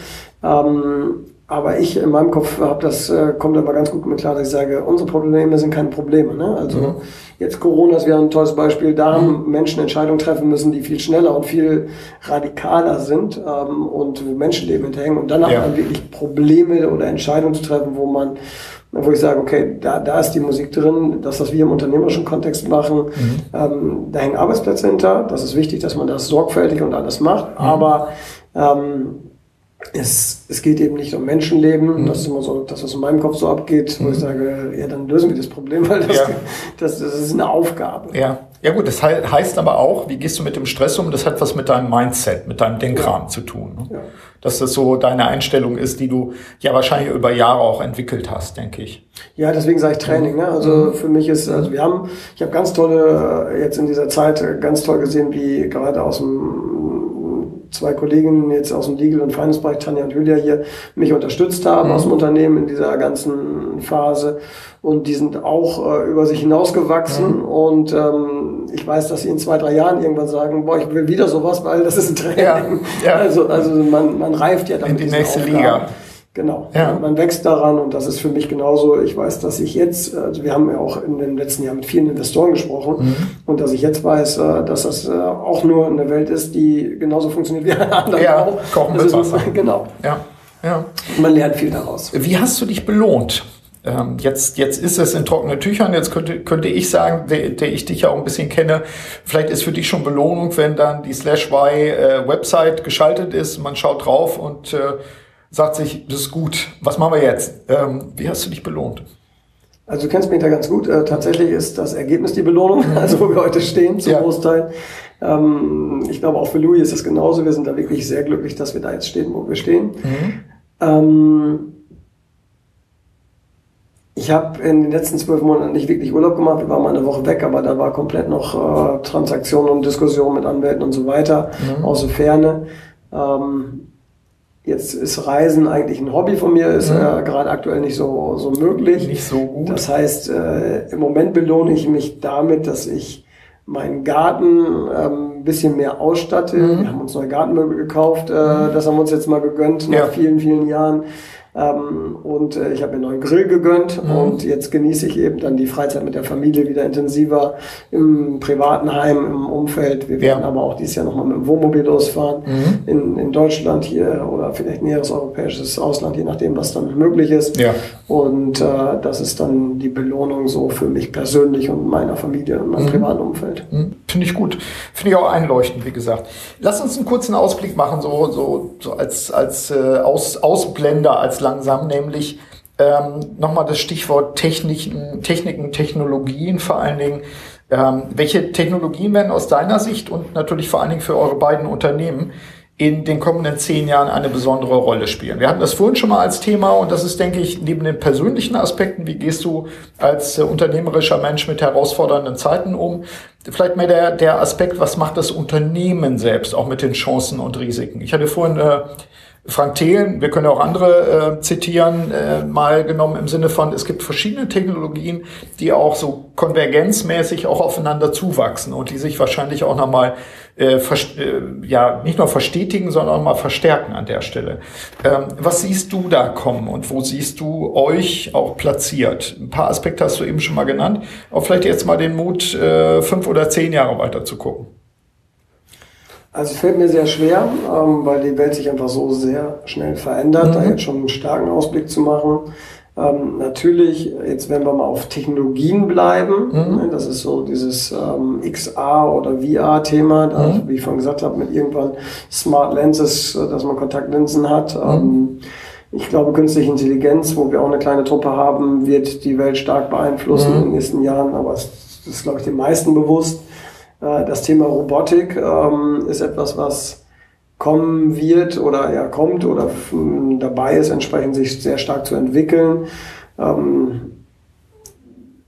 Ähm, aber ich in meinem Kopf habe das, äh, kommt aber ganz gut mit klar, dass ich sage, unsere Probleme sind keine Probleme. Ne? Also mhm. jetzt Corona ist wieder ein tolles Beispiel. Da haben mhm. Menschen Entscheidungen treffen müssen, die viel schneller und viel radikaler sind ähm, und wo Menschenleben hinterhängen. Und dann ja. hat man wirklich Probleme oder Entscheidungen zu treffen, wo man wo ich sage, okay, da, da ist die Musik drin, das, was wir im unternehmerischen Kontext machen, mhm. ähm, da hängen Arbeitsplätze hinter, das ist wichtig, dass man das sorgfältig und alles macht, mhm. aber ähm, es, es geht eben nicht um Menschenleben, mhm. das ist immer so, das, was in meinem Kopf so abgeht, wo ich mhm. sage, ja, dann lösen wir das Problem, [LAUGHS] weil das, ja. das, das ist eine Aufgabe. Ja. Ja gut, das heißt aber auch, wie gehst du mit dem Stress um? Das hat was mit deinem Mindset, mit deinem Denkrahmen ja. zu tun. Ne? Ja. Dass das so deine Einstellung ist, die du ja wahrscheinlich über Jahre auch entwickelt hast, denke ich. Ja, deswegen sage ich Training. Ne? Also mhm. für mich ist, also wir haben, ich habe ganz tolle, äh, jetzt in dieser Zeit äh, ganz toll gesehen, wie gerade aus dem zwei Kolleginnen jetzt aus dem Legal- und Finance-Bereich, Tanja und Julia hier, mich unterstützt haben mhm. aus dem Unternehmen in dieser ganzen Phase. Und die sind auch äh, über sich hinausgewachsen. Mhm. Und ähm, ich weiß, dass sie in zwei, drei Jahren irgendwann sagen, boah, ich will wieder sowas, weil das ist ein Training. Ja, ja. Also, also man, man reift ja damit. In die nächste Aufgaben. Liga. Genau. Ja. Man wächst daran und das ist für mich genauso. Ich weiß, dass ich jetzt, also wir haben ja auch in den letzten Jahren mit vielen Investoren gesprochen mhm. und dass ich jetzt weiß, äh, dass das äh, auch nur eine Welt ist, die genauso funktioniert wie alle anderen ja, auch. Kochen mit Wasser. [LAUGHS] Genau. Ja. Ja. Man lernt viel daraus. Wie hast du dich belohnt? Ähm, jetzt, jetzt ist es in trockenen Tüchern. Jetzt könnte, könnte ich sagen, der, der ich dich ja auch ein bisschen kenne, vielleicht ist für dich schon Belohnung, wenn dann die Slash Y äh, Website geschaltet ist, man schaut drauf und äh, sagt sich, das ist gut, was machen wir jetzt? Ähm, wie hast du dich belohnt? Also du kennst mich da ganz gut. Äh, tatsächlich ist das Ergebnis die Belohnung, also wo wir heute stehen zum ja. Großteil. Ähm, ich glaube auch für Louis ist es genauso. Wir sind da wirklich sehr glücklich, dass wir da jetzt stehen, wo wir stehen. Mhm. Ähm, ich habe in den letzten zwölf Monaten nicht wirklich Urlaub gemacht. Wir waren mal eine Woche weg, aber da war komplett noch äh, Transaktionen und Diskussionen mit Anwälten und so weiter mhm. aus der Ferne. Ähm, Jetzt ist Reisen eigentlich ein Hobby von mir, ist ja. äh, gerade aktuell nicht so, so möglich. Nicht so gut. Das heißt, äh, im Moment belohne ich mich damit, dass ich meinen Garten ähm, ein bisschen mehr ausstatte. Mhm. Wir haben uns neue Gartenmöbel gekauft, äh, mhm. das haben wir uns jetzt mal gegönnt nach ja. vielen, vielen Jahren. Ähm, und äh, ich habe mir einen neuen Grill gegönnt mhm. und jetzt genieße ich eben dann die Freizeit mit der Familie wieder intensiver im privaten Heim, im Umfeld. Wir werden aber auch dieses Jahr nochmal mit dem Wohnmobil losfahren mhm. in, in Deutschland hier oder vielleicht näheres europäisches Ausland, je nachdem, was dann möglich ist. Ja. Und äh, das ist dann die Belohnung so für mich persönlich und meiner Familie und meinem mhm. privaten Umfeld. Mhm. Finde ich gut. Finde ich auch einleuchtend, wie gesagt. Lass uns einen kurzen Ausblick machen, so, so, so als, als äh, Aus, Ausblender, als langsam, nämlich ähm, nochmal das Stichwort Techniken, Techniken, Technologien vor allen Dingen. Ähm, welche Technologien werden aus deiner Sicht und natürlich vor allen Dingen für eure beiden Unternehmen in den kommenden zehn Jahren eine besondere Rolle spielen. Wir hatten das vorhin schon mal als Thema und das ist, denke ich, neben den persönlichen Aspekten, wie gehst du als äh, unternehmerischer Mensch mit herausfordernden Zeiten um, vielleicht mehr der, der Aspekt, was macht das Unternehmen selbst, auch mit den Chancen und Risiken. Ich hatte vorhin äh, Frank Thelen, wir können auch andere äh, zitieren, äh, mal genommen im Sinne von, es gibt verschiedene Technologien, die auch so konvergenzmäßig auch aufeinander zuwachsen und die sich wahrscheinlich auch nochmal, äh, äh, ja, nicht nur verstetigen, sondern auch mal verstärken an der Stelle. Ähm, was siehst du da kommen und wo siehst du euch auch platziert? Ein paar Aspekte hast du eben schon mal genannt, aber vielleicht jetzt mal den Mut, äh, fünf oder zehn Jahre weiter zu gucken. Also es fällt mir sehr schwer, ähm, weil die Welt sich einfach so sehr schnell verändert, mhm. da jetzt schon einen starken Ausblick zu machen. Ähm, natürlich, jetzt wenn wir mal auf Technologien bleiben, mhm. ne, das ist so dieses ähm, XR oder VR-Thema, mhm. wie ich vorhin gesagt habe, mit irgendwann Smart Lenses, äh, dass man Kontaktlinsen hat. Mhm. Ähm, ich glaube, künstliche Intelligenz, wo wir auch eine kleine Truppe haben, wird die Welt stark beeinflussen mhm. in den nächsten Jahren, aber es ist, glaube ich, den meisten bewusst. Äh, das Thema Robotik ähm, ist etwas, was kommen wird oder ja kommt oder dabei ist, entsprechend sich sehr stark zu entwickeln. Ähm,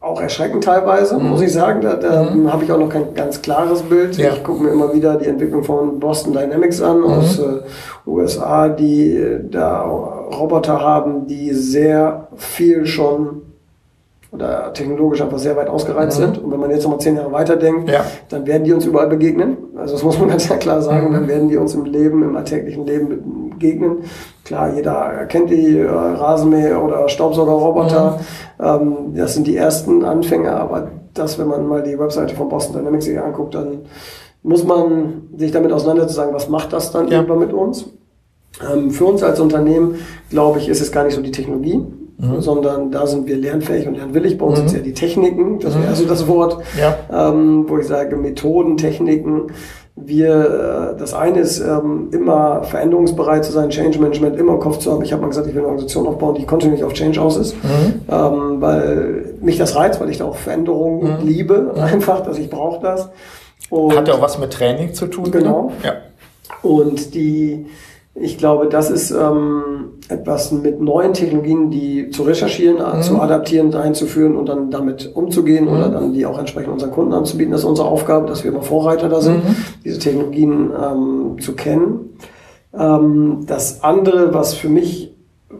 auch erschreckend teilweise, mhm. muss ich sagen. Da, da mhm. habe ich auch noch kein ganz klares Bild. Ja. Ich gucke mir immer wieder die Entwicklung von Boston Dynamics an mhm. aus äh, USA, die äh, da Roboter haben, die sehr viel schon oder technologisch einfach sehr weit ausgereizt mhm. sind. Und wenn man jetzt nochmal zehn Jahre weiterdenkt, ja. dann werden die uns überall begegnen. Also das muss man [LAUGHS] ganz klar sagen. Mhm. Dann werden die uns im Leben, im alltäglichen Leben begegnen. Klar, jeder kennt die äh, Rasenmäher oder Staubsaugerroboter. Mhm. Ähm, das sind die ersten Anfänger. Aber das, wenn man mal die Webseite von Boston Dynamics sich anguckt, dann muss man sich damit auseinandersetzen, was macht das dann ja. irgendwann mit uns? Ähm, für uns als Unternehmen, glaube ich, ist es gar nicht so die Technologie, mhm. sondern da sind wir lernfähig und lernwillig. Bei uns mhm. sind es ja die Techniken, das wäre mhm. also das Wort, ja. ähm, wo ich sage Methoden, Techniken. Wir, äh, das eine ist ähm, immer veränderungsbereit zu sein, Change Management immer im Kopf zu haben. Ich habe mal gesagt, ich will eine Organisation aufbauen, die kontinuierlich auf Change aus ist, mhm. ähm, weil mich das reizt, weil ich da auch Veränderungen mhm. liebe, mhm. einfach, dass ich brauche das. Und Hat ja auch was mit Training zu tun. Genau. Ja. Und die ich glaube, das ist ähm, etwas mit neuen Technologien, die zu recherchieren, mhm. zu adaptieren, einzuführen und dann damit umzugehen mhm. oder dann die auch entsprechend unseren Kunden anzubieten. Das ist unsere Aufgabe, dass wir immer Vorreiter da sind, mhm. diese Technologien ähm, zu kennen. Ähm, das andere, was für mich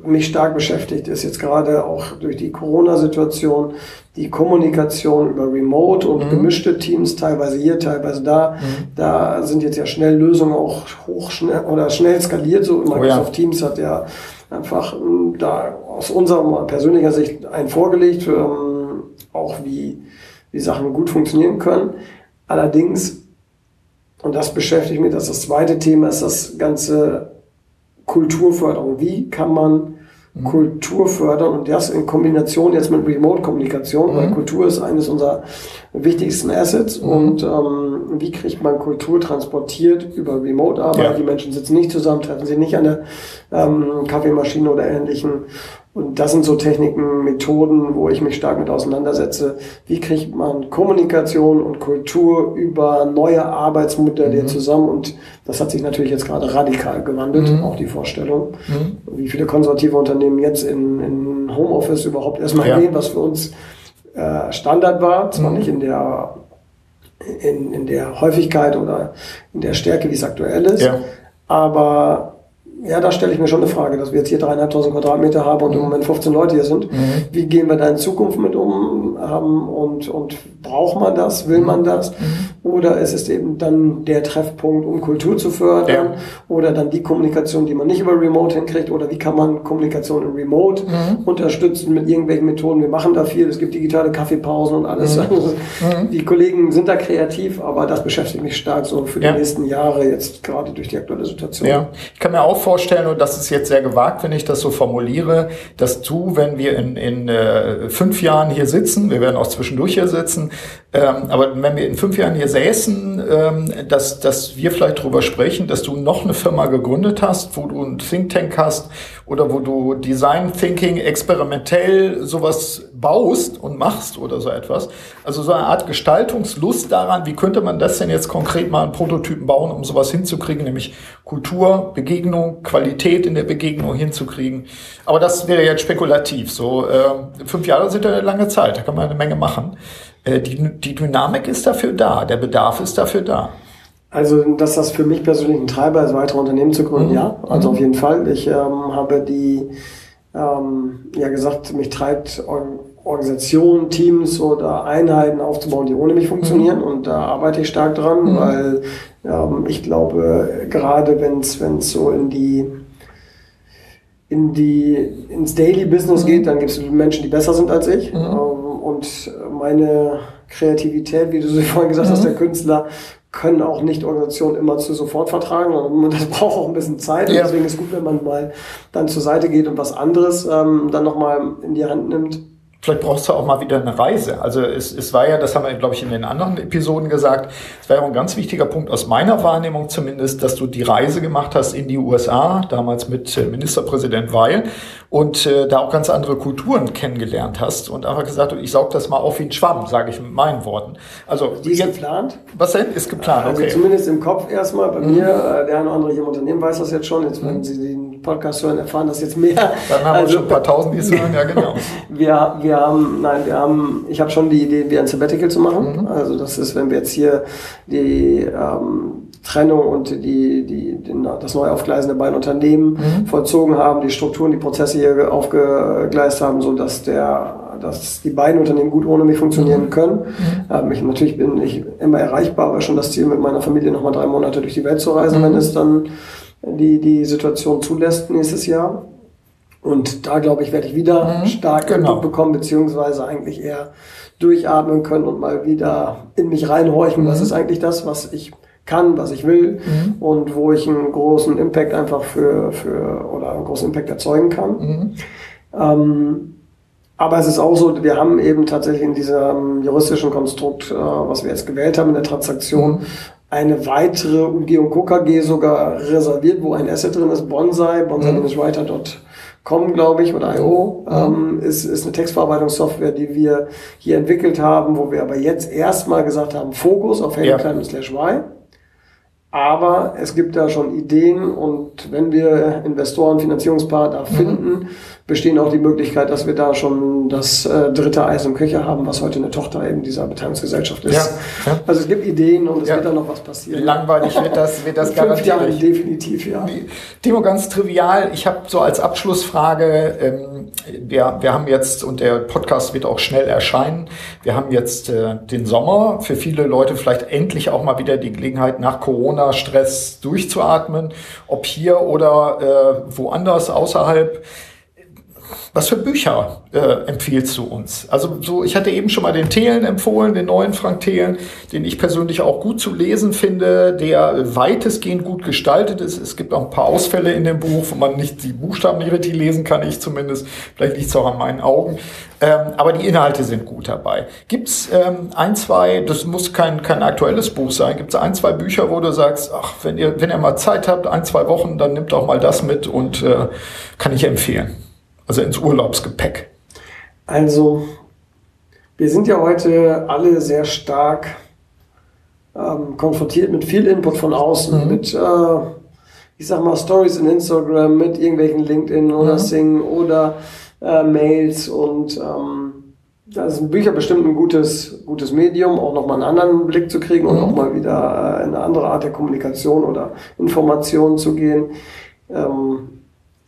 mich stark beschäftigt, ist jetzt gerade auch durch die Corona-Situation die Kommunikation über Remote und mhm. gemischte Teams, teilweise hier, teilweise da. Mhm. Da sind jetzt ja schnell Lösungen auch hoch schnell oder schnell skaliert. So Microsoft oh ja. Teams hat ja einfach haben da aus unserer persönlicher Sicht einen vorgelegt, ähm, auch wie, wie Sachen gut funktionieren können. Allerdings, und das beschäftigt mich, das ist das zweite Thema, ist das ganze Kulturförderung. Wie kann man mhm. Kultur fördern und das in Kombination jetzt mit Remote-Kommunikation, mhm. weil Kultur ist eines unserer wichtigsten Assets mhm. und ähm, wie kriegt man Kultur transportiert über Remote-Arbeit? Ja. Die Menschen sitzen nicht zusammen, treffen sich nicht an der ähm, Kaffeemaschine oder ähnlichen und das sind so Techniken, Methoden, wo ich mich stark mit auseinandersetze. Wie kriegt man Kommunikation und Kultur über neue Arbeitsmodelle mhm. zusammen? Und das hat sich natürlich jetzt gerade radikal gewandelt, mhm. auch die Vorstellung. Mhm. Wie viele konservative Unternehmen jetzt in, in Homeoffice überhaupt erstmal ja. gehen, was für uns äh, Standard war. Zwar mhm. nicht in der, in, in der Häufigkeit oder in der Stärke, wie es aktuell ist. Ja. Aber ja, da stelle ich mir schon eine Frage, dass wir jetzt hier dreieinhalbtausend Quadratmeter haben und mhm. im Moment 15 Leute hier sind. Mhm. Wie gehen wir da in Zukunft mit um? Ähm, und, und braucht man das? Will man das? Mhm. Oder ist es eben dann der Treffpunkt, um Kultur zu fördern? Ja. Oder dann die Kommunikation, die man nicht über Remote hinkriegt? Oder wie kann man Kommunikation in Remote mhm. unterstützen mit irgendwelchen Methoden? Wir machen da viel. Es gibt digitale Kaffeepausen und alles. Mhm. Also, mhm. die Kollegen sind da kreativ, aber das beschäftigt mich stark so für die ja. nächsten Jahre jetzt gerade durch die aktuelle Situation. Ja, ich kann mir auch vorstellen, und das ist jetzt sehr gewagt, wenn ich das so formuliere, dass du, wenn wir in, in äh, fünf Jahren hier sitzen, wir werden auch zwischendurch hier sitzen, ähm, aber wenn wir in fünf Jahren hier säßen, ähm, dass, dass wir vielleicht darüber sprechen, dass du noch eine Firma gegründet hast, wo du ein Think Tank hast oder wo du Design Thinking experimentell sowas baust und machst oder so etwas. Also so eine Art Gestaltungslust daran, wie könnte man das denn jetzt konkret mal in Prototypen bauen, um sowas hinzukriegen, nämlich Kultur, Begegnung, Qualität in der Begegnung hinzukriegen. Aber das wäre jetzt spekulativ. So äh, fünf Jahre sind ja eine lange Zeit, da kann man eine Menge machen. Äh, die, die Dynamik ist dafür da, der Bedarf ist dafür da. Also, dass das für mich persönlich ein Treiber ist, weitere Unternehmen zu gründen, mhm. ja. Also mhm. auf jeden Fall. Ich ähm, habe die, ähm, ja gesagt, mich treibt Organisationen, Teams oder Einheiten aufzubauen, die ohne mich funktionieren. Mhm. Und da arbeite ich stark dran, mhm. weil ähm, ich glaube, gerade wenn es so in die in die ins Daily Business mhm. geht, dann gibt es Menschen, die besser sind als ich. Mhm. Ähm, und meine Kreativität, wie du so [LAUGHS] vorhin gesagt hast, der Künstler, können auch nicht Organisationen immer zu sofort vertragen. [LAUGHS] Das braucht auch ein bisschen Zeit. Ja. Deswegen ist es gut, wenn man mal dann zur Seite geht und was anderes ähm, dann nochmal in die Hand nimmt. Vielleicht brauchst du auch mal wieder eine Reise. Also es, es war ja, das haben wir, glaube ich, in den anderen Episoden gesagt, es war ja auch ein ganz wichtiger Punkt aus meiner Wahrnehmung zumindest, dass du die Reise gemacht hast in die USA, damals mit äh, Ministerpräsident Weil, und äh, da auch ganz andere Kulturen kennengelernt hast und einfach gesagt, ich saug das mal auf wie ein Schwamm, sage ich mit meinen Worten. Also die ist jetzt, geplant? Was denn? Ist geplant, also okay. zumindest im Kopf erstmal. Bei mhm. mir, äh, der eine oder andere hier im Unternehmen weiß das jetzt schon. Jetzt, wenn mhm. Sie den Podcast hören, erfahren das jetzt mehr. Dann haben also, wir schon ein paar Tausend, die es hören, ja genau. [LAUGHS] wir, wir haben, nein, wir haben, ich habe schon die Idee, wie ein Sabbatical zu machen. Mhm. Also das ist, wenn wir jetzt hier die ähm, Trennung und die, die, die, das Neuaufgleisen der beiden Unternehmen mhm. vollzogen haben, die Strukturen, die Prozesse hier aufgegleist haben, so dass der dass die beiden Unternehmen gut ohne mich funktionieren mhm. können. Mhm. Ähm, ich, natürlich bin ich immer erreichbar, aber schon das Ziel, mit meiner Familie nochmal drei Monate durch die Welt zu reisen, mhm. wenn es dann die, die Situation zulässt nächstes Jahr. Und da, glaube ich, werde ich wieder mhm. stark genau. Input bekommen, beziehungsweise eigentlich eher durchatmen können und mal wieder in mich reinhorchen. Was mhm. ist eigentlich das, was ich kann, was ich will mhm. und wo ich einen großen Impact einfach für, für oder einen großen Impact erzeugen kann. Mhm. Ähm, aber es ist auch so, wir haben eben tatsächlich in diesem juristischen Konstrukt, äh, was wir jetzt gewählt haben in der Transaktion, mhm. Eine weitere Umgehung KKG sogar reserviert, wo ein Asset drin ist, Bonsai, bonsai-writer.com, glaube ich, oder IO, ähm, ist, ist eine Textverarbeitungssoftware, die wir hier entwickelt haben, wo wir aber jetzt erstmal gesagt haben, Fokus auf Hello ja. slash Y. Aber es gibt da schon Ideen und wenn wir Investoren, Finanzierungspartner mhm. finden, mhm bestehen auch die Möglichkeit, dass wir da schon das äh, dritte Eis im Köcher haben, was heute eine Tochter eben dieser Beteiligungsgesellschaft ist. Ja, ja. Also es gibt Ideen und es ja. wird da noch was passieren. Langweilig wird das, wird das [LAUGHS] garantiert. Jahre definitiv, ja. Timo, ganz trivial, ich habe so als Abschlussfrage, ähm, wir, wir haben jetzt, und der Podcast wird auch schnell erscheinen, wir haben jetzt äh, den Sommer, für viele Leute vielleicht endlich auch mal wieder die Gelegenheit, nach Corona-Stress durchzuatmen, ob hier oder äh, woanders außerhalb was für Bücher äh, empfiehlst du uns? Also so, ich hatte eben schon mal den Thelen empfohlen, den neuen Frank Thelen, den ich persönlich auch gut zu lesen finde, der weitestgehend gut gestaltet ist. Es gibt auch ein paar Ausfälle in dem Buch, wo man nicht die Buchstaben nicht richtig lesen kann, ich zumindest. Vielleicht liegt es auch an meinen Augen. Ähm, aber die Inhalte sind gut dabei. Gibt es ähm, ein, zwei, das muss kein, kein aktuelles Buch sein, gibt es ein, zwei Bücher, wo du sagst, ach, wenn ihr, wenn ihr mal Zeit habt, ein, zwei Wochen, dann nimmt auch mal das mit und äh, kann ich empfehlen also ins Urlaubsgepäck? Also, wir sind ja heute alle sehr stark ähm, konfrontiert mit viel Input von außen, mhm. mit, äh, ich sag mal, Stories in Instagram, mit irgendwelchen LinkedIn oder mhm. Sing oder äh, Mails und ähm, da sind Bücher bestimmt ein gutes, gutes Medium, auch nochmal einen anderen Blick zu kriegen und mhm. auch mal wieder äh, in eine andere Art der Kommunikation oder Information zu gehen. Ähm,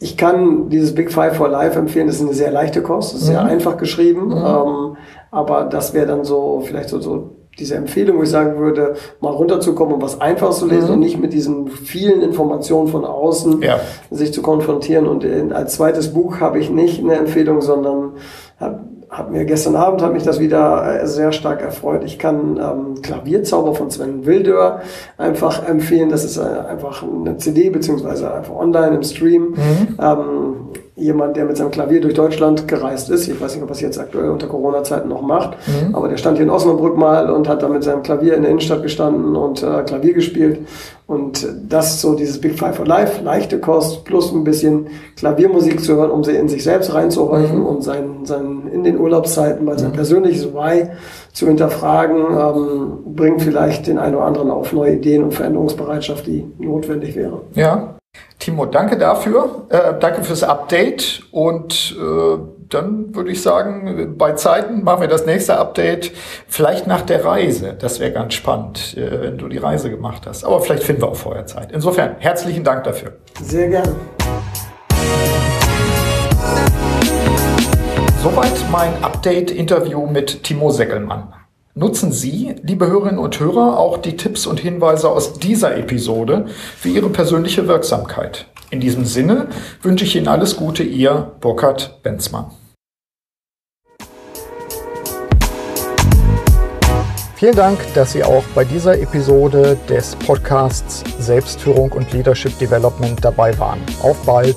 ich kann dieses Big Five for Life empfehlen. Das ist eine sehr leichte Kost, ist mhm. sehr einfach geschrieben. Mhm. Ähm, aber das wäre dann so, vielleicht so, so diese Empfehlung, wo ich sagen würde, mal runterzukommen und was Einfaches zu lesen mhm. und nicht mit diesen vielen Informationen von außen ja. sich zu konfrontieren. Und als zweites Buch habe ich nicht eine Empfehlung, sondern habe hab mir gestern Abend hat mich das wieder äh, sehr stark erfreut. Ich kann ähm, Klavierzauber von Sven Wildör einfach empfehlen. Das ist äh, einfach eine CD beziehungsweise einfach online im Stream. Mhm. Ähm, jemand, der mit seinem Klavier durch Deutschland gereist ist. Ich weiß nicht, ob er es jetzt aktuell unter Corona-Zeiten noch macht, mhm. aber der stand hier in Osnabrück mal und hat da mit seinem Klavier in der Innenstadt gestanden und äh, Klavier gespielt. Und das so dieses Big Five for Life, leichte Kost, plus ein bisschen Klaviermusik zu hören, um sie in sich selbst reinzuhorchen mhm. und sein, sein, in den Urlaubszeiten mal sein mhm. persönliches Why zu hinterfragen, ähm, bringt vielleicht den einen oder anderen auf neue Ideen und Veränderungsbereitschaft, die notwendig wäre. Ja, Timo, danke dafür. Äh, danke fürs Update. Und äh, dann würde ich sagen, bei Zeiten machen wir das nächste Update vielleicht nach der Reise. Das wäre ganz spannend, äh, wenn du die Reise gemacht hast. Aber vielleicht finden wir auch vorher Zeit. Insofern, herzlichen Dank dafür. Sehr gerne. Soweit mein Update-Interview mit Timo Seckelmann. Nutzen Sie, liebe Hörerinnen und Hörer, auch die Tipps und Hinweise aus dieser Episode für Ihre persönliche Wirksamkeit. In diesem Sinne wünsche ich Ihnen alles Gute, Ihr Burkhard Benzmann. Vielen Dank, dass Sie auch bei dieser Episode des Podcasts Selbstführung und Leadership Development dabei waren. Auf bald!